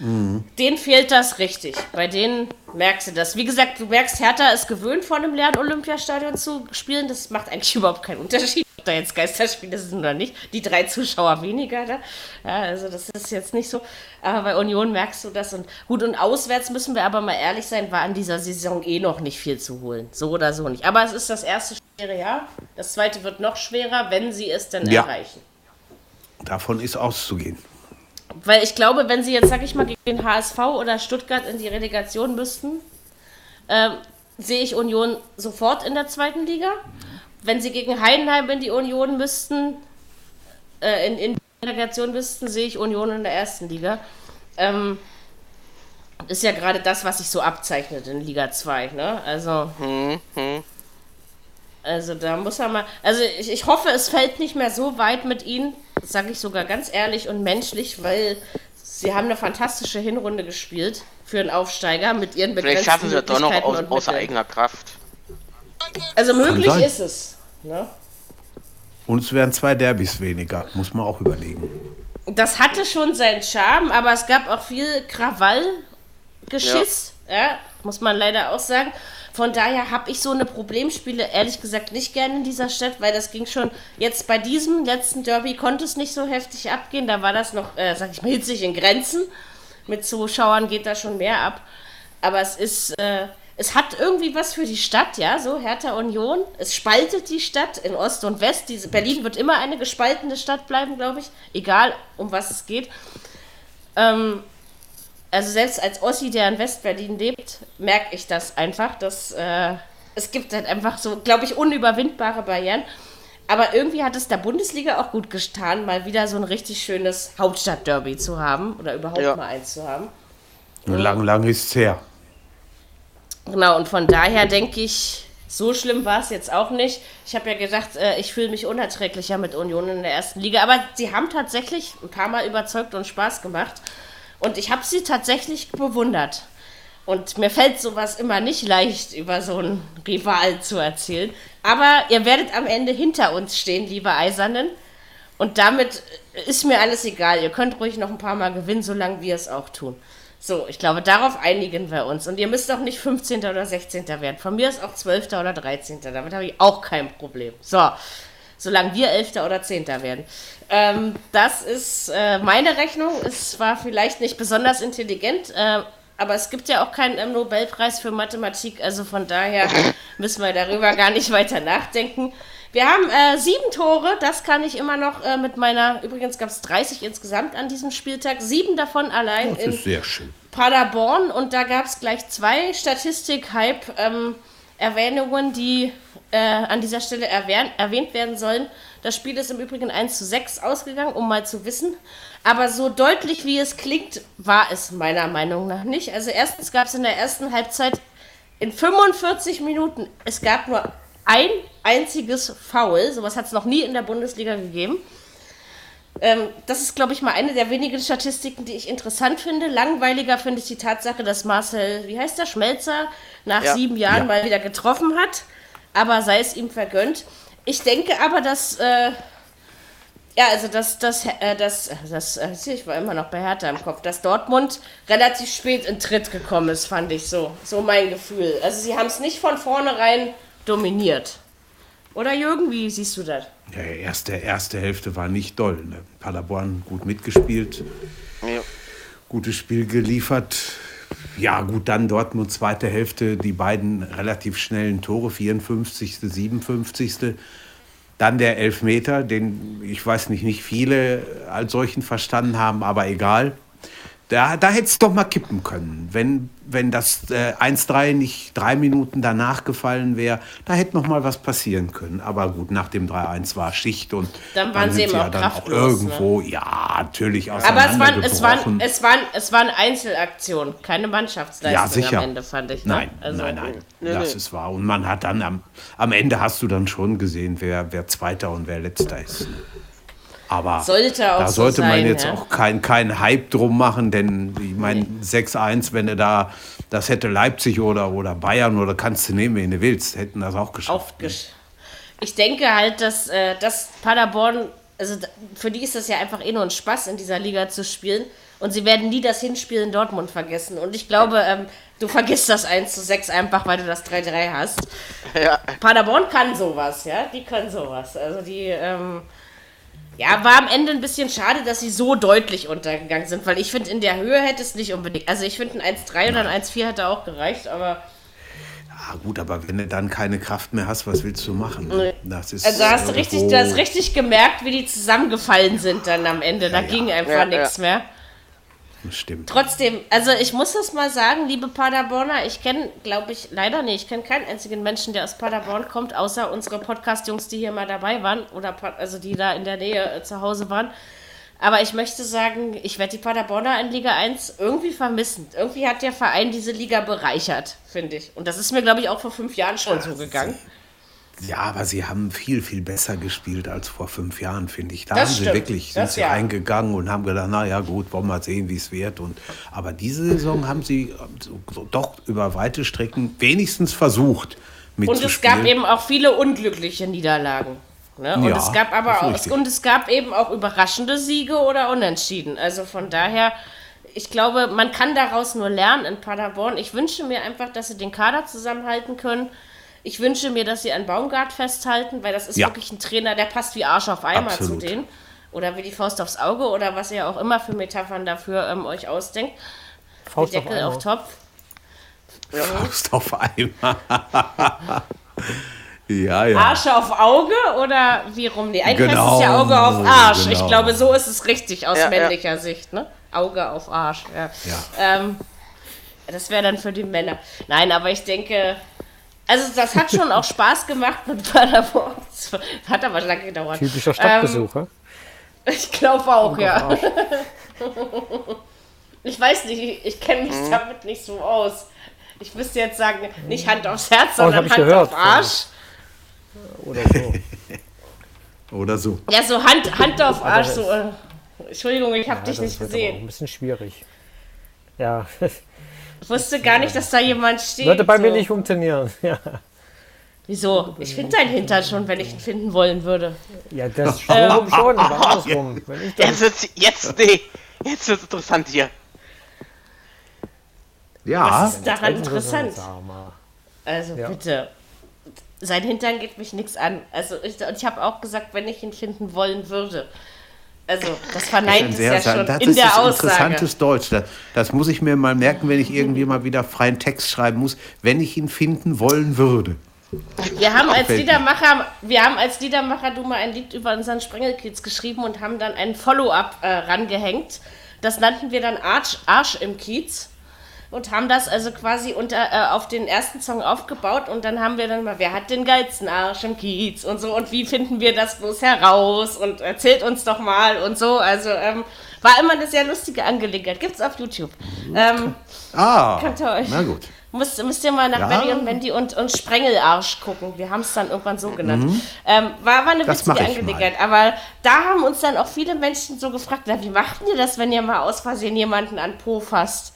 Mhm. Denen fehlt das richtig. Bei denen merkst du das. Wie gesagt, du merkst, Hertha ist gewöhnt, vor einem leeren Olympiastadion zu spielen. Das macht eigentlich überhaupt keinen Unterschied ob da jetzt Geisterspiele sind oder nicht. Die drei Zuschauer weniger da. Ja, also das ist jetzt nicht so. Aber bei Union merkst du das. Und gut, und auswärts müssen wir aber mal ehrlich sein, war an dieser Saison eh noch nicht viel zu holen. So oder so nicht. Aber es ist das erste schwere Jahr. Das zweite wird noch schwerer, wenn sie es denn ja. erreichen. Davon ist auszugehen. Weil ich glaube, wenn sie jetzt, sag ich mal, gegen den HSV oder Stuttgart in die Relegation müssten, äh, sehe ich Union sofort in der zweiten Liga. wenn sie gegen Heidenheim in die Union müssten, äh, in, in die Relegation müssten, sehe ich Union in der ersten Liga. Ähm, ist ja gerade das, was sich so abzeichnet in Liga 2, ne? Also. Hm, hm. Also da muss er mal. Also ich, ich hoffe, es fällt nicht mehr so weit mit ihnen, sage ich sogar ganz ehrlich und menschlich, weil sie haben eine fantastische Hinrunde gespielt für einen Aufsteiger mit ihren begrenzten Vielleicht schaffen sie das doch noch aus, außer eigener Kraft. Also möglich ist es. Ne? Und es wären zwei Derbys weniger, muss man auch überlegen. Das hatte schon seinen Charme, aber es gab auch viel Krawall, Geschiss, ja. ja muss man leider auch sagen. Von daher habe ich so eine Problemspiele ehrlich gesagt nicht gerne in dieser Stadt, weil das ging schon jetzt bei diesem letzten Derby konnte es nicht so heftig abgehen. Da war das noch, äh, sag ich mal, hitzig in Grenzen. Mit Zuschauern geht da schon mehr ab. Aber es ist, äh, es hat irgendwie was für die Stadt, ja, so Hertha Union. Es spaltet die Stadt in Ost und West. Diese, Berlin wird immer eine gespaltene Stadt bleiben, glaube ich, egal um was es geht. Ähm, also selbst als Ossi, der in Westberlin lebt, merke ich das einfach, dass äh, es gibt halt einfach so, glaube ich, unüberwindbare Barrieren. Aber irgendwie hat es der Bundesliga auch gut getan, mal wieder so ein richtig schönes Hauptstadtderby zu haben oder überhaupt ja. mal eins zu haben. Lang, lang ist es her. Genau, und von daher denke ich, so schlimm war es jetzt auch nicht. Ich habe ja gesagt, äh, ich fühle mich unerträglicher mit Union in der ersten Liga, aber sie haben tatsächlich ein paar Mal überzeugt und Spaß gemacht. Und ich habe sie tatsächlich bewundert. Und mir fällt sowas immer nicht leicht, über so einen Rival zu erzählen. Aber ihr werdet am Ende hinter uns stehen, liebe Eisernen. Und damit ist mir alles egal. Ihr könnt ruhig noch ein paar Mal gewinnen, solange wir es auch tun. So, ich glaube, darauf einigen wir uns. Und ihr müsst auch nicht 15. oder 16. werden. Von mir ist auch 12. oder 13. Damit habe ich auch kein Problem. So, solange wir 11. oder 10. werden. Ähm, das ist äh, meine Rechnung. Es war vielleicht nicht besonders intelligent, äh, aber es gibt ja auch keinen ähm, Nobelpreis für Mathematik, also von daher müssen wir darüber gar nicht weiter nachdenken. Wir haben äh, sieben Tore, das kann ich immer noch äh, mit meiner, übrigens gab es 30 insgesamt an diesem Spieltag, sieben davon allein das in Paderborn und da gab es gleich zwei Statistik-Hype-Erwähnungen, ähm, die äh, an dieser Stelle erwähnt werden sollen. Das Spiel ist im Übrigen 1 zu 6 ausgegangen, um mal zu wissen. Aber so deutlich wie es klingt, war es meiner Meinung nach nicht. Also erstens gab es in der ersten Halbzeit in 45 Minuten, es gab nur ein einziges Foul. Sowas hat es noch nie in der Bundesliga gegeben. Ähm, das ist, glaube ich, mal eine der wenigen Statistiken, die ich interessant finde. Langweiliger finde ich die Tatsache, dass Marcel, wie heißt der, Schmelzer, nach ja. sieben Jahren ja. mal wieder getroffen hat. Aber sei es ihm vergönnt. Ich denke aber, dass. Äh, ja, also dass das, äh, das, das, das, ich war immer noch bei Hertha im Kopf, dass Dortmund relativ spät in Tritt gekommen ist, fand ich so. So mein Gefühl. Also sie haben es nicht von vornherein dominiert. Oder Jürgen, wie siehst du das? Ja, erste, erste Hälfte war nicht doll. Ne? Paderborn gut mitgespielt, ja. gutes Spiel geliefert. Ja, gut, dann Dortmund zweite Hälfte, die beiden relativ schnellen Tore, 54., 57. Dann der Elfmeter, den ich weiß nicht, nicht viele als solchen verstanden haben, aber egal. Da, da hätte es doch mal kippen können. Wenn, wenn das äh, 1-3 nicht drei Minuten danach gefallen wäre, da hätte noch mal was passieren können. Aber gut, nach dem 3-1 war Schicht und dann waren dann sie eben auch dann kraftlos. Auch irgendwo, ne? ja, natürlich Aber es waren, es, waren, es, waren, es waren Einzelaktionen, keine Mannschaftsleistung ja, sicher. am Ende, fand ich. Ne? Nein, also, nein, nein, nee, das nee. ist wahr. Und man hat dann am, am Ende hast du dann schon gesehen, wer, wer Zweiter und wer Letzter ist. Aber sollte da sollte so man sein, jetzt ja? auch keinen kein Hype drum machen, denn ich meine, nee. 6-1, wenn du da, das hätte Leipzig oder, oder Bayern oder kannst du nehmen, wen du willst, hätten das auch geschafft. Ne? Ich denke halt, dass, äh, dass Paderborn, also für die ist das ja einfach eh nur ein Spaß, in dieser Liga zu spielen. Und sie werden nie das Hinspiel in Dortmund vergessen. Und ich glaube, ähm, du vergisst das 1 zu 6 einfach, weil du das 3-3 hast. Ja. Paderborn kann sowas, ja. Die können sowas. Also die, ähm, ja, war am Ende ein bisschen schade, dass sie so deutlich untergegangen sind, weil ich finde, in der Höhe hätte es nicht unbedingt. Also ich finde, ein 1-3 oder ein 1-4 hätte auch gereicht, aber. Ja, gut, aber wenn du dann keine Kraft mehr hast, was willst du machen? Das ist also hast du richtig, du hast richtig gemerkt, wie die zusammengefallen sind dann am Ende. Da ja, ging einfach ja, nichts mehr. Stimmt. Trotzdem, also ich muss das mal sagen, liebe Paderborner, ich kenne, glaube ich, leider nicht, ich kenne keinen einzigen Menschen, der aus Paderborn kommt, außer unsere Podcast-Jungs, die hier mal dabei waren oder also die da in der Nähe äh, zu Hause waren. Aber ich möchte sagen, ich werde die Paderborner in Liga 1 irgendwie vermissen. Irgendwie hat der Verein diese Liga bereichert, finde ich. Und das ist mir, glaube ich, auch vor fünf Jahren schon so gegangen. Ja, aber sie haben viel, viel besser gespielt als vor fünf Jahren, finde ich. Da das haben stimmt. sie wirklich, sind das sie ja. reingegangen und haben gedacht, naja gut, wollen wir mal sehen, wie es wird. Und, aber diese Saison haben sie doch über weite Strecken wenigstens versucht mitzuspielen. Und es gab eben auch viele unglückliche Niederlagen. Ne? Und, ja, es gab aber auch, und es gab eben auch überraschende Siege oder Unentschieden. Also von daher, ich glaube, man kann daraus nur lernen in Paderborn. Ich wünsche mir einfach, dass sie den Kader zusammenhalten können ich wünsche mir, dass sie an Baumgart festhalten, weil das ist ja. wirklich ein Trainer, der passt wie Arsch auf Eimer Absolut. zu denen. Oder wie die Faust aufs Auge oder was ihr auch immer für Metaphern dafür ähm, euch ausdenkt. Faust Deckel auf, auf Topf. Faust auf Eimer. ja, ja. Arsch auf Auge oder wie rum? Nee, eigentlich genau, es ja Auge auf Arsch. Genau. Ich glaube, so ist es richtig aus ja, männlicher ja. Sicht. Ne? Auge auf Arsch. Ja. Ähm, das wäre dann für die Männer. Nein, aber ich denke, also das hat schon auch Spaß gemacht mit Paderborn. Das hat aber lange gedauert. Typischer Stadtbesuch, ähm, Ich glaube auch, ja. ich weiß nicht, ich, ich kenne mich mhm. damit nicht so aus. Ich müsste jetzt sagen, nicht Hand aufs Herz, oh, sondern Hand gehört, auf Arsch. Oder so. Oder so. Ja, so Hand, Hand auf Arsch. So, äh, Entschuldigung, ich habe ja, dich nicht gesehen. ein bisschen schwierig. Ja. Ich wusste gar nicht, dass da jemand steht. Würde bei so. mir nicht funktionieren. Ja. Wieso? Ich finde deinen Hintern schon, wenn ich ihn finden wollen würde. Ja, das ähm, schon, aber andersrum. Jetzt wird's, jetzt, nee, jetzt wird's interessant hier. Ja. Was ist daran interessant? Also ja. bitte. Sein Hintern geht mich nichts an. Also ich, und ich habe auch gesagt, wenn ich ihn finden wollen würde. Also, das verneint es ja schon das in ist der Aussage. interessantes Deutsch. Das, das, muss ich mir mal merken, wenn ich irgendwie mal wieder freien Text schreiben muss, wenn ich ihn finden wollen würde. Wir haben als Liedermacher, wir haben als Liedermacher du mal ein Lied über unseren Sprengelkids geschrieben und haben dann ein Follow-up äh, rangehängt. Das nannten wir dann Arsch, Arsch im Kiez und haben das also quasi unter, äh, auf den ersten Song aufgebaut und dann haben wir dann mal, wer hat den geilsten Arsch im Kiez und so und wie finden wir das bloß heraus und erzählt uns doch mal und so. Also ähm, war immer eine sehr lustige Angelegenheit. Gibt's auf YouTube. Ähm, ah, könnt ihr euch, na gut. Müsst, müsst ihr mal nach ja. Benny und Mandy und, und Sprengelarsch gucken. Wir haben es dann irgendwann so genannt. Mhm. Ähm, war, war eine das witzige Angelegenheit. Aber da haben uns dann auch viele Menschen so gefragt, na, wie macht ihr das, wenn ihr mal aus Versehen jemanden an Po fasst?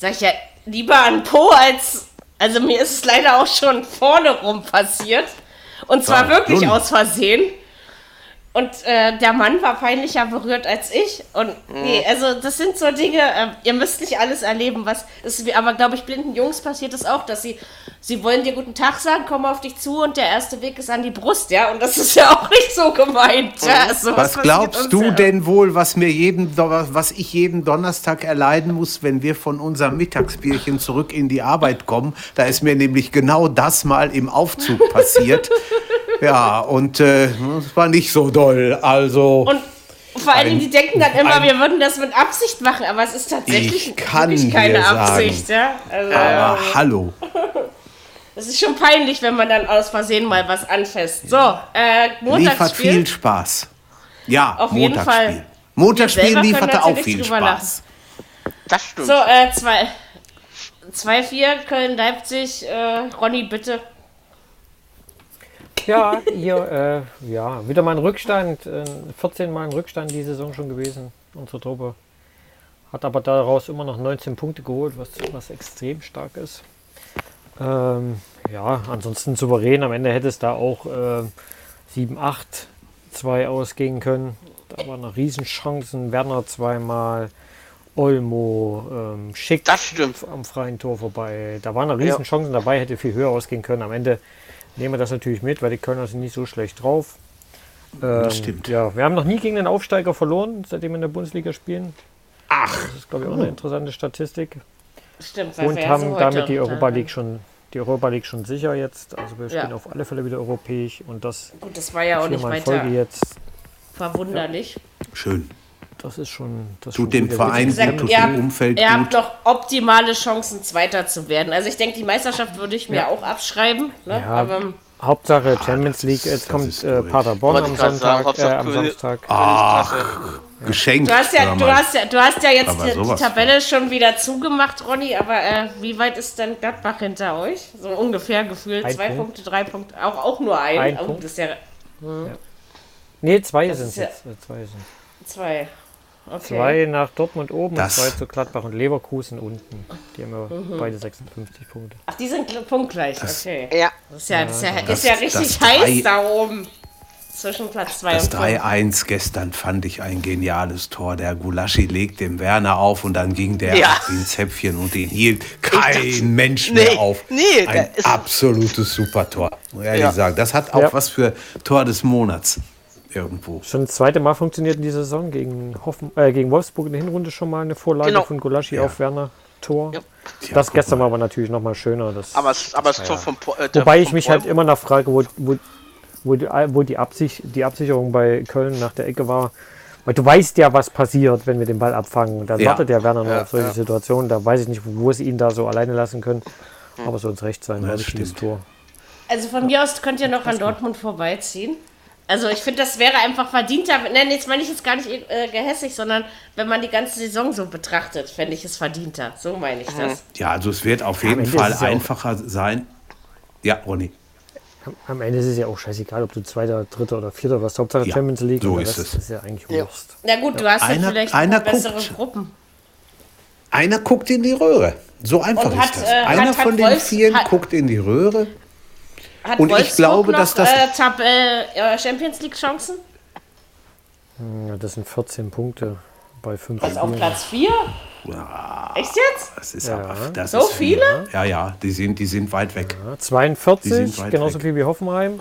Sag ich ja, lieber an Po als. Also mir ist es leider auch schon vorne rum passiert. Und zwar ja, wirklich aus Versehen. Und äh, der Mann war peinlicher berührt als ich. Und nee, also das sind so Dinge, äh, ihr müsst nicht alles erleben, was ist. Aber glaube ich, blinden Jungs passiert es das auch, dass sie, sie wollen dir guten Tag sagen, kommen auf dich zu und der erste Weg ist an die Brust, ja. Und das ist ja auch nicht so gemeint. Ja? Also, was, was glaubst du ja. denn wohl, was mir jeden, was ich jeden Donnerstag erleiden muss, wenn wir von unserem Mittagsbierchen zurück in die Arbeit kommen? Da ist mir nämlich genau das mal im Aufzug passiert. Ja, und äh, es war nicht so doll. Also. Und vor allen Dingen, die denken dann immer, wir würden das mit Absicht machen, aber es ist tatsächlich wirklich keine Absicht. Ja? Also, aber ähm, hallo. Das ist schon peinlich, wenn man dann aus Versehen mal was anfasst. So, äh, Montagsspiel. Liefert viel Spaß. Ja, auf jeden Fall. Montagsspiel lieferte auch viel Spaß. Lachen. Das stimmt. So, äh, 2-4, Köln-Leipzig. Äh, Ronny, bitte. Ja, hier, äh, ja, wieder mal ein Rückstand. Äh, 14 Mal ein Rückstand die Saison schon gewesen, unsere Truppe. Hat aber daraus immer noch 19 Punkte geholt, was, was extrem stark ist. Ähm, ja, ansonsten souverän. Am Ende hätte es da auch äh, 7-8 2 ausgehen können. Da waren noch Riesenchancen. Werner zweimal, Olmo, ähm, Schick am freien Tor vorbei. Da waren noch Riesenchancen dabei, hätte viel höher ausgehen können. Am Ende nehmen wir das natürlich mit, weil die Kölner sind nicht so schlecht drauf. Ähm, stimmt. Ja, wir haben noch nie gegen den Aufsteiger verloren, seitdem wir in der Bundesliga spielen. Ach. Das ist, glaube ich, auch eine interessante Statistik. Stimmt. Und haben damit die Europa League schon die Europa League schon sicher jetzt. Also wir spielen ja. auf alle Fälle wieder europäisch und das. Gut, das war ja auch nicht weiter Folge jetzt. Verwunderlich. Ja. Schön. Das ist schon. Das tut dem Verein gut, tut dem Umfeld Ihr habt doch optimale Chancen, Zweiter zu werden. Also ich denke, die Meisterschaft würde ich mir ja. auch abschreiben. Ne? Ja, Aber, Hauptsache ah, Champions League. Jetzt kommt äh, Paderborn am Sonntag. Sagen, äh, am Samstag. Ach, ja. geschenkt. Du hast ja, du hast ja, du hast ja jetzt die, die, Tabelle schon wieder zugemacht, Ronny. Aber äh, wie weit ist denn Gladbach hinter euch? So ungefähr gefühlt. Ein Zwei Punkt. Punkte, drei Punkte. Auch, auch nur ein. ein Punkt. Das ist ja, hm. ja. Nee, zwei sind es jetzt. Zwei sind. Zwei. Okay. Zwei nach Dortmund oben das und zwei zu Gladbach und Leverkusen unten. Die haben ja mhm. beide 56 Punkte. Ach, die sind punktgleich, das, okay. Ja. Das ist ja, das ja, das, ist ja richtig heiß da oben. Zwischen Platz 2 und 3-1 gestern fand ich ein geniales Tor. Der Gulaschi legt dem Werner auf und dann ging der ja. ihn Zäpfchen und den hielt kein Mensch mehr nee, auf. Nee, ein absolutes Supertor. Muss ehrlich ja. sagen. Das hat auch ja. was für Tor des Monats irgendwo. Schon das zweite Mal funktioniert in dieser Saison gegen, Hoffen, äh, gegen Wolfsburg in der Hinrunde schon mal eine Vorlage genau. von Gulaschi ja. auf Werner. Tor. Ja. Das gestern war aber natürlich noch mal schöner. Das, aber, aber das Tor vom äh, Wobei ich mich halt immer noch frage, wo, wo, wo, die, wo die, Absicht, die Absicherung bei Köln nach der Ecke war. Weil du weißt ja, was passiert, wenn wir den Ball abfangen. Da ja. wartet der Werner noch ja, auf solche ja. Situationen. Da weiß ich nicht, wo sie ihn da so alleine lassen können. Hm. Aber soll uns recht sein, das war Tor. Also von mir aus könnt ihr noch an Dortmund vorbeiziehen. Also ich finde, das wäre einfach verdienter. Nein, jetzt meine ich jetzt gar nicht äh, gehässig, sondern wenn man die ganze Saison so betrachtet, fände ich es verdienter. So meine ich das. Ja, also es wird auf jeden Fall einfacher sein. Ja, Ronny. Am Ende ist es ja auch scheißegal, ob du Zweiter, Dritter oder Vierter warst. Hauptsache ja, Champions League. So ist es. Das ist ja eigentlich Wurst. Ja. Na gut, du hast einer, ja vielleicht einer bessere guckt, Gruppen. Einer guckt in die Röhre. So einfach Und ist das. Äh, einer hat, von hat den Wolfs, vielen hat, guckt in die Röhre hat und Wolfsburg ich glaube, noch, dass das. Äh, Tab äh, Champions League Chancen? Das sind 14 Punkte bei 5 Also auf Platz 4? Ja, Echt jetzt? Das ist ja. aber, das so ist viele? Ja, ja, die sind, die sind weit weg. Ja, 42, genauso weg. viel wie Hoffenheim.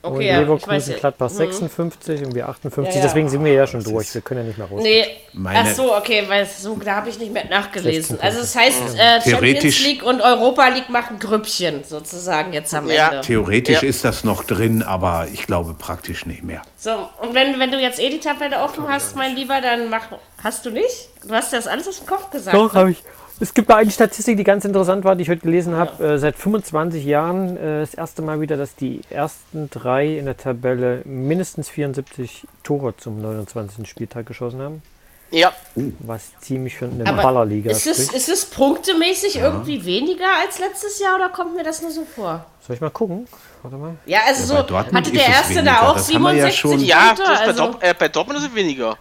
Okay, und Leverkusen, ja, Gladbach 56 mhm. und wir 58. Ja, ja. Deswegen sind wir ja schon durch. Wir können ja nicht mehr raus. Nee, ach so, okay, weil so, da habe ich nicht mehr nachgelesen. Also das heißt, äh, Champions League und Europa League machen Grüppchen sozusagen jetzt am Ende. Theoretisch ist das noch drin, aber ich glaube praktisch nicht mehr. So, und wenn, wenn du jetzt eh die Tabelle offen hast, mein Lieber, dann mach, hast du nicht? Du hast das alles aus dem Kopf gesagt. Doch, habe ich. Es gibt eine Statistik, die ganz interessant war, die ich heute gelesen habe. Ja. Äh, seit 25 Jahren äh, das erste Mal wieder, dass die ersten drei in der Tabelle mindestens 74 Tore zum 29. Spieltag geschossen haben. Ja. Was ziemlich für eine Aber Ballerliga ist. Es, ist es punktemäßig ja. irgendwie weniger als letztes Jahr oder kommt mir das nur so vor? Soll ich mal gucken? Warte mal. Ja, also ja, so hatte der erste da auch 67 ja Punkte? Ja, bei, also Dort äh, bei Dortmund ist es weniger.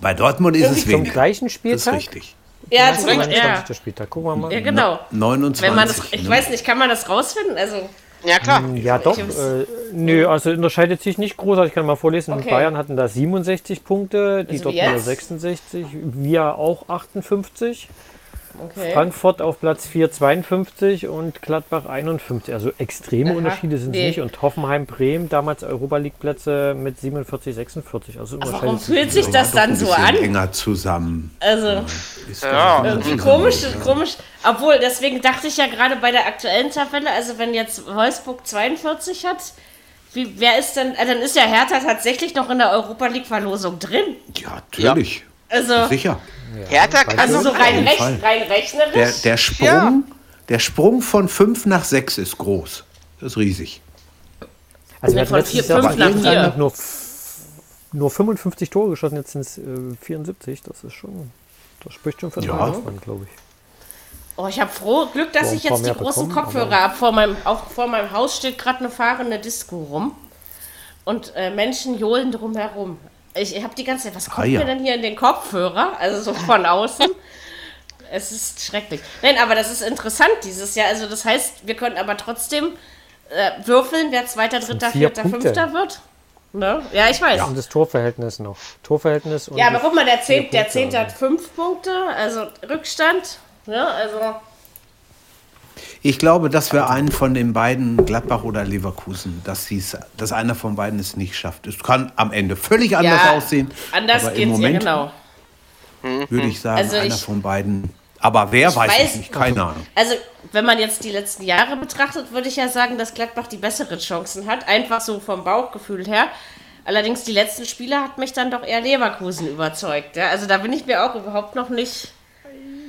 Bei Dortmund ist es weniger. Zum gleichen Spieltag? Das ist richtig. Ja, zum Beispiel. Ja. Spieltag. Gucken wir mal. Ja, genau. 29. Wenn man das, ich ne? weiß nicht, kann man das rausfinden? Also. Ja, klar. Hm, ja, doch. Äh, nö, also unterscheidet sich nicht großartig. Ich kann mal vorlesen. Okay. Bayern hatten da 67 Punkte, die also Dortmunder 66, wir auch 58. Okay. Frankfurt auf Platz 4 52 und Gladbach 51. Also extreme Aha, Unterschiede sind es nee. nicht. Und Hoffenheim Bremen damals Europa League Plätze mit 47, 46. Also warum fühlt sich das dann so an? enger zusammen. Also ja, irgendwie komisch, komisch. Obwohl, deswegen dachte ich ja gerade bei der aktuellen Tabelle, also wenn jetzt Wolfsburg 42 hat, wie, wer ist denn, äh, dann ist ja Hertha tatsächlich noch in der Europa League Verlosung drin. Ja, natürlich. Ja. Also, Sicher. Ja, Hertha kann also so rein, recht, rein rechnerisch. Der, der, Sprung, ja. der Sprung von 5 nach 6 ist groß. Das ist riesig. Also wir von 4, 5 nach 4. Nur, nur 55 Tore geschossen, jetzt sind es äh, 74. Das ist schon, das spricht schon für den ja. glaube ich. Oh, ich habe froh Glück, dass ich jetzt die großen bekommen, Kopfhörer habe. Vor meinem, auch vor meinem Haus steht gerade eine fahrende Disco rum. Und äh, Menschen johlen drumherum. Ich habe die ganze Zeit, was kommt ah, ja. mir denn hier in den Kopfhörer? Also so von außen. es ist schrecklich. Nein, aber das ist interessant dieses Jahr. Also das heißt, wir können aber trotzdem äh, würfeln, wer Zweiter, Dritter, Vierter, Punkte. Fünfter wird. Ne? Ja, ich weiß. Ja, und das Torverhältnis noch. Torverhältnis und Ja, aber guck mal, der Zehnte, der Zehnte hat fünf Punkte, also Rückstand. Ne? Also ich glaube, dass wir einen von den beiden, Gladbach oder Leverkusen, dass, dass einer von beiden es nicht schafft. Es kann am Ende völlig anders ja, aussehen. Anders geht es ja genau. Würde ich sagen, also einer ich, von beiden. Aber wer weiß, weiß ich nicht, keine Ahnung. Also, wenn man jetzt die letzten Jahre betrachtet, würde ich ja sagen, dass Gladbach die besseren Chancen hat. Einfach so vom Bauchgefühl her. Allerdings die letzten Spiele hat mich dann doch eher Leverkusen überzeugt. Ja? Also da bin ich mir auch überhaupt noch nicht.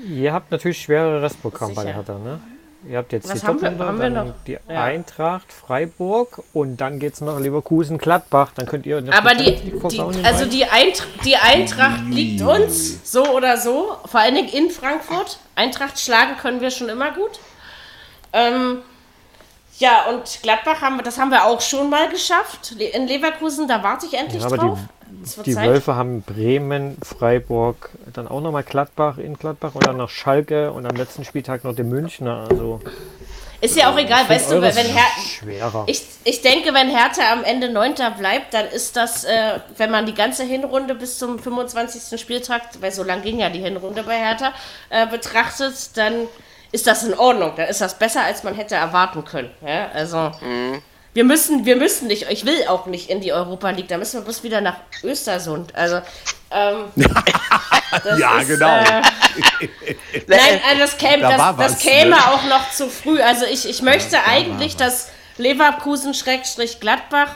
Ihr habt natürlich schwere Restprogramm bei Hertha, ne? Ihr habt jetzt Was die haben wir, haben wir noch? die ja. Eintracht, Freiburg und dann geht es noch Leverkusen, Gladbach. Dann könnt ihr. Aber die, die also die, Eint die Eintracht liegt uns so oder so, vor allen Dingen in Frankfurt. Eintracht schlagen können wir schon immer gut. Ähm, ja, und Gladbach haben wir, das haben wir auch schon mal geschafft. In Leverkusen, da warte ich endlich ja, drauf. Die, die Wölfe haben Bremen, Freiburg, dann auch nochmal Gladbach in Gladbach und dann noch Schalke und am letzten Spieltag noch den Münchner. Also ist ja auch egal, weißt du, wenn Hertha. Ich, ich denke, wenn Hertha am Ende Neunter bleibt, dann ist das, äh, wenn man die ganze Hinrunde bis zum 25. Spieltag, weil so lang ging ja die Hinrunde bei Hertha, äh, betrachtet, dann ist das in Ordnung. Dann ist das besser, als man hätte erwarten können. Ja? Also. Mhm. Wir müssen, wir müssen nicht, ich will auch nicht in die Europa League, da müssen wir bloß wieder nach Östersund. Also, ähm, ja, ist, genau. Äh, nein, also das käme, da das, das käme ne? auch noch zu früh. Also ich, ich möchte ja, eigentlich, dass Leverkusen, Schrägstrich Gladbach,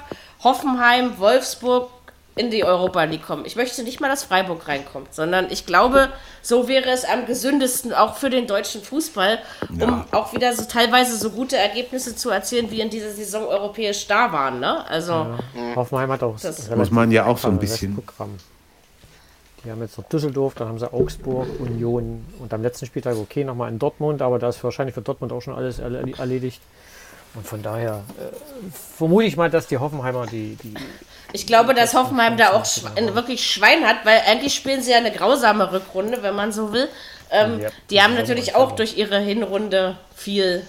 Hoffenheim, Wolfsburg, in die Europa League kommen. Ich möchte nicht mal, dass Freiburg reinkommt, sondern ich glaube, so wäre es am gesündesten auch für den deutschen Fußball, um ja. auch wieder so teilweise so gute Ergebnisse zu erzielen, wie in dieser Saison europäisch da waren. Ne? Also ja. Hoffenheim hat auch das muss man ja auch so ein bisschen. Programm. Die haben jetzt noch Düsseldorf, dann haben sie Augsburg, Union und am letzten Spieltag okay nochmal in Dortmund, aber da ist wahrscheinlich für Dortmund auch schon alles erledigt. Und von daher äh, vermute ich mal, dass die Hoffenheimer die, die ich glaube, dass Hoffenheim da auch schwe wirklich Schwein hat, weil eigentlich spielen sie ja eine grausame Rückrunde, wenn man so will. Ähm, ja, die haben natürlich auch durch ihre Hinrunde viel,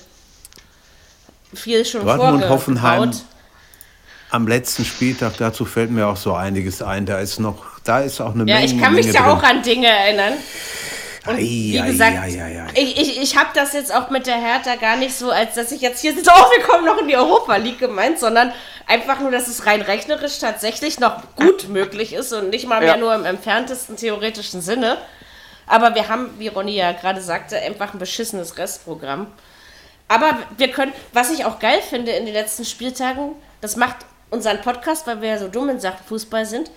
viel schon Dortmund Hoffenheim am letzten Spieltag, dazu fällt mir auch so einiges ein. Da ist noch, da ist auch eine ja, Menge. Ja, ich kann mich Menge da auch an Dinge erinnern. Und wie gesagt, ei, ei, ei, ich, ich, ich habe das jetzt auch mit der Hertha gar nicht so, als dass ich jetzt hier sitze, oh, wir kommen noch in die Europa League gemeint, sondern einfach nur, dass es rein rechnerisch tatsächlich noch gut möglich ist und nicht mal mehr ja. nur im entferntesten theoretischen Sinne. Aber wir haben, wie Ronny ja gerade sagte, einfach ein beschissenes Restprogramm. Aber wir können, was ich auch geil finde in den letzten Spieltagen, das macht unseren Podcast, weil wir ja so dumm in Sachen Fußball sind.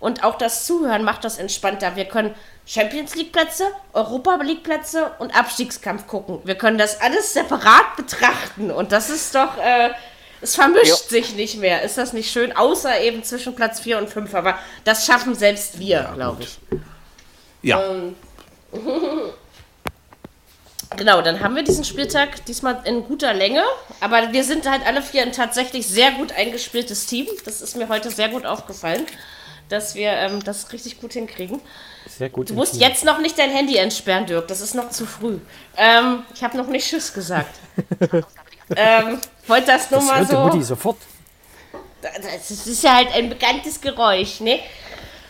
Und auch das Zuhören macht das entspannter. Wir können Champions League Plätze, Europa League Plätze und Abstiegskampf gucken. Wir können das alles separat betrachten. Und das ist doch, äh, es vermischt jo. sich nicht mehr. Ist das nicht schön? Außer eben zwischen Platz 4 und 5. Aber das schaffen selbst wir, ja, glaube ich. Ja. Ähm, genau, dann haben wir diesen Spieltag diesmal in guter Länge. Aber wir sind halt alle vier ein tatsächlich sehr gut eingespieltes Team. Das ist mir heute sehr gut aufgefallen, dass wir ähm, das richtig gut hinkriegen. Sehr gut. Du musst Team. jetzt noch nicht dein Handy entsperren, Dirk. Das ist noch zu früh. Ähm, ich habe noch nicht Tschüss gesagt. ähm, wollte das nur das mal so. Mutti sofort. Das ist ja halt ein bekanntes Geräusch, ne?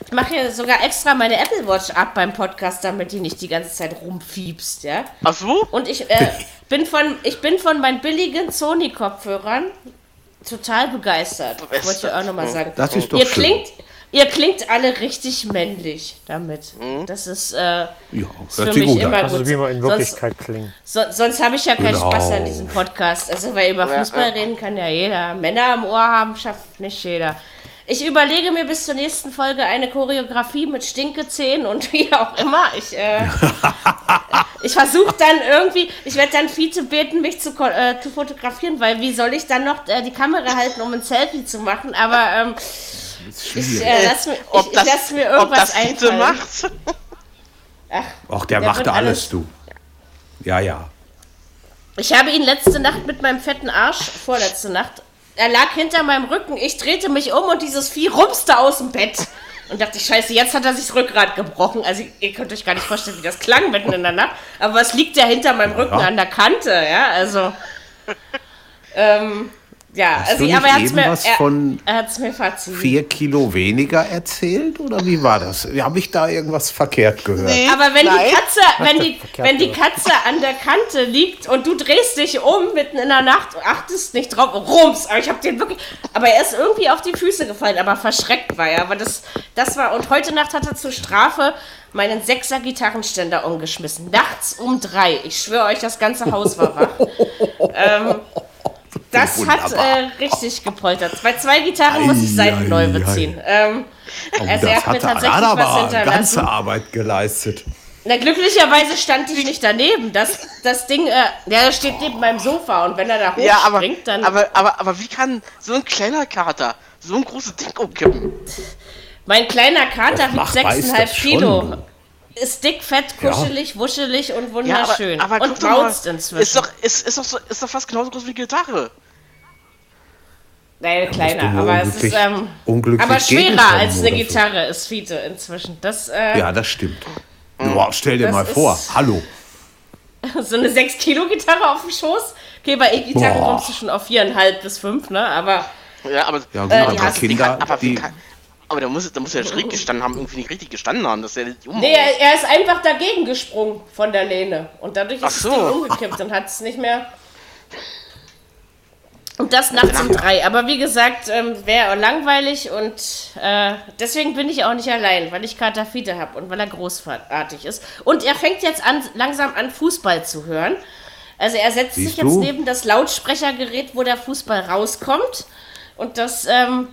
Ich mache ja sogar extra meine Apple Watch ab beim Podcast, damit die nicht die ganze Zeit rumfiebst, ja? Ach so? Und ich äh, bin von ich bin von meinen billigen Sony Kopfhörern total begeistert. Wollte ich auch nochmal sagen. Das ist doch ihr schön. klingt Ihr klingt alle richtig männlich damit. Mhm. Das ist, äh, ja, ist für mich immer gut. Also wie man in Wirklichkeit sonst, klingt. So, sonst habe ich ja keinen genau. Spaß an diesem Podcast. Also weil über Fußball reden kann ja jeder. Männer am Ohr haben schafft nicht jeder. Ich überlege mir bis zur nächsten Folge eine Choreografie mit Stinkezähnen und wie auch immer. Ich, äh, ich versuche dann irgendwie, ich werde dann viel zu beten, mich zu, äh, zu fotografieren, weil wie soll ich dann noch äh, die Kamera halten, um ein Selfie zu machen? Aber ähm, ich, äh, lass mir, ob ich, das, lass mir irgendwas macht. Ach, Ach der, der macht alles, alles, du. Ja, ja. Ich habe ihn letzte Nacht mit meinem fetten Arsch, vorletzte Nacht, er lag hinter meinem Rücken. Ich drehte mich um und dieses Vieh rumste aus dem Bett. Und dachte ich, scheiße, jetzt hat er sich das Rückgrat gebrochen. Also ihr könnt euch gar nicht vorstellen, wie das klang mitten in der Nacht. Aber was liegt ja hinter meinem Rücken ja. an der Kante, ja? Also. Ähm, ja, Hast also, du nicht aber er eben mir, was er, von er mir verziehen. vier Kilo weniger erzählt oder wie war das? Habe ich da irgendwas verkehrt gehört? Nee, aber wenn die Katze, wenn die, wenn die Katze an der Kante liegt und du drehst dich um mitten in der Nacht, achtest nicht drauf, rums. Aber ich habe den wirklich, aber er ist irgendwie auf die Füße gefallen, aber verschreckt war er. Aber das, das war und heute Nacht hat er zur Strafe meinen Sechser Gitarrenständer umgeschmissen. Nachts um drei. Ich schwöre euch, das ganze Haus war wach. ähm, das hat äh, richtig gepoltert. Bei zwei Gitarren muss ich Seiten neu beziehen. Ähm, oh, also er hat mir tatsächlich was hinterlassen. ganze Arbeit geleistet. Na, glücklicherweise stand ich nicht daneben. Das, das Ding, äh, ja, steht neben meinem Sofa und wenn er da hochspringt, ja, aber, dann. Aber, aber, aber wie kann so ein kleiner Kater so ein großes Ding umkippen? Mein kleiner Kater wiegt 6,5 Kilo. Schon. Ist dick, fett, kuschelig, ja. wuschelig und wunderschön. Ja, aber, aber und maust inzwischen. Ist doch, ist, ist, doch so, ist doch fast genauso groß wie Gitarre. Nein, kleiner, aber es ist ähm, aber schwerer als eine Gitarre ist Fiete inzwischen. Das, äh, ja, das stimmt. Boah, stell dir mal vor, hallo. So eine 6 Kilo Gitarre auf dem Schoß. Okay, bei E-Gitarren kommst du schon auf 4,5 bis 5, ne? Aber. Ja, aber, ja, gut, äh, aber Kinder, kann, aber, die, aber da muss, da muss er schräg gestanden haben, irgendwie nicht richtig gestanden haben. Dass er nee, er, er, ist einfach dagegen gesprungen von der Lehne. Und dadurch ist so. das Ding umgekippt und hat es nicht mehr. Und das nachts um drei. Aber wie gesagt, ähm, wäre langweilig und äh, deswegen bin ich auch nicht allein, weil ich Kater Fiete habe und weil er großartig ist. Und er fängt jetzt an, langsam an, Fußball zu hören. Also er setzt Siehst sich jetzt du? neben das Lautsprechergerät, wo der Fußball rauskommt. Und das, ähm,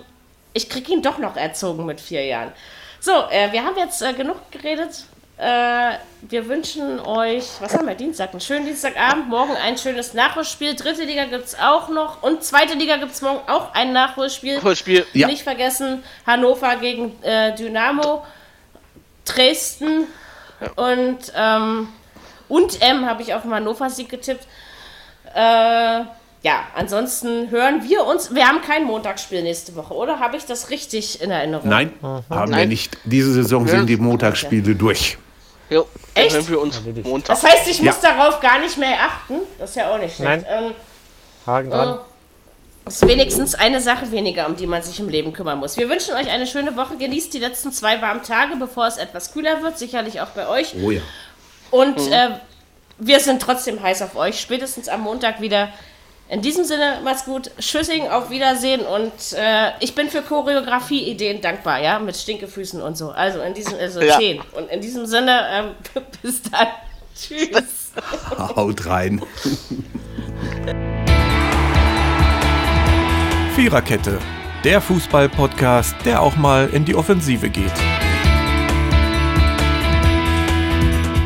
ich kriege ihn doch noch erzogen mit vier Jahren. So, äh, wir haben jetzt äh, genug geredet. Äh, wir wünschen euch, was haben wir, Dienstag, einen schönen Dienstagabend, morgen ein schönes Nachholspiel. Dritte Liga gibt es auch noch und zweite Liga gibt es morgen auch ein Nachholspiel. Nachholspiel, ja. Nicht vergessen, Hannover gegen äh, Dynamo, Dresden und, ähm, und M habe ich auf den Hannover-Sieg getippt. Äh, ja, ansonsten hören wir uns. Wir haben kein Montagsspiel nächste Woche, oder? Habe ich das richtig in Erinnerung? Nein, mhm. haben Nein. wir nicht. Diese Saison sind die Montagsspiele okay. durch. Jo, Echt? Hören wir uns Montag. Das heißt, ich muss ja. darauf gar nicht mehr achten. Das ist ja auch nicht schlecht. Nein. Ähm, Haken dran. Äh, ist wenigstens eine Sache weniger, um die man sich im Leben kümmern muss. Wir wünschen euch eine schöne Woche. Genießt die letzten zwei warmen Tage, bevor es etwas kühler wird. Sicherlich auch bei euch. Oh ja. Und mhm. äh, wir sind trotzdem heiß auf euch. Spätestens am Montag wieder in diesem Sinne, macht's gut. Tschüssing, auf Wiedersehen und äh, ich bin für Choreografie-Ideen dankbar, ja, mit Stinkefüßen und so. Also in diesem, also ja. 10. Und in diesem Sinne, ähm, bis dann. Tschüss. Haut rein. Viererkette, der Fußball-Podcast, der auch mal in die Offensive geht.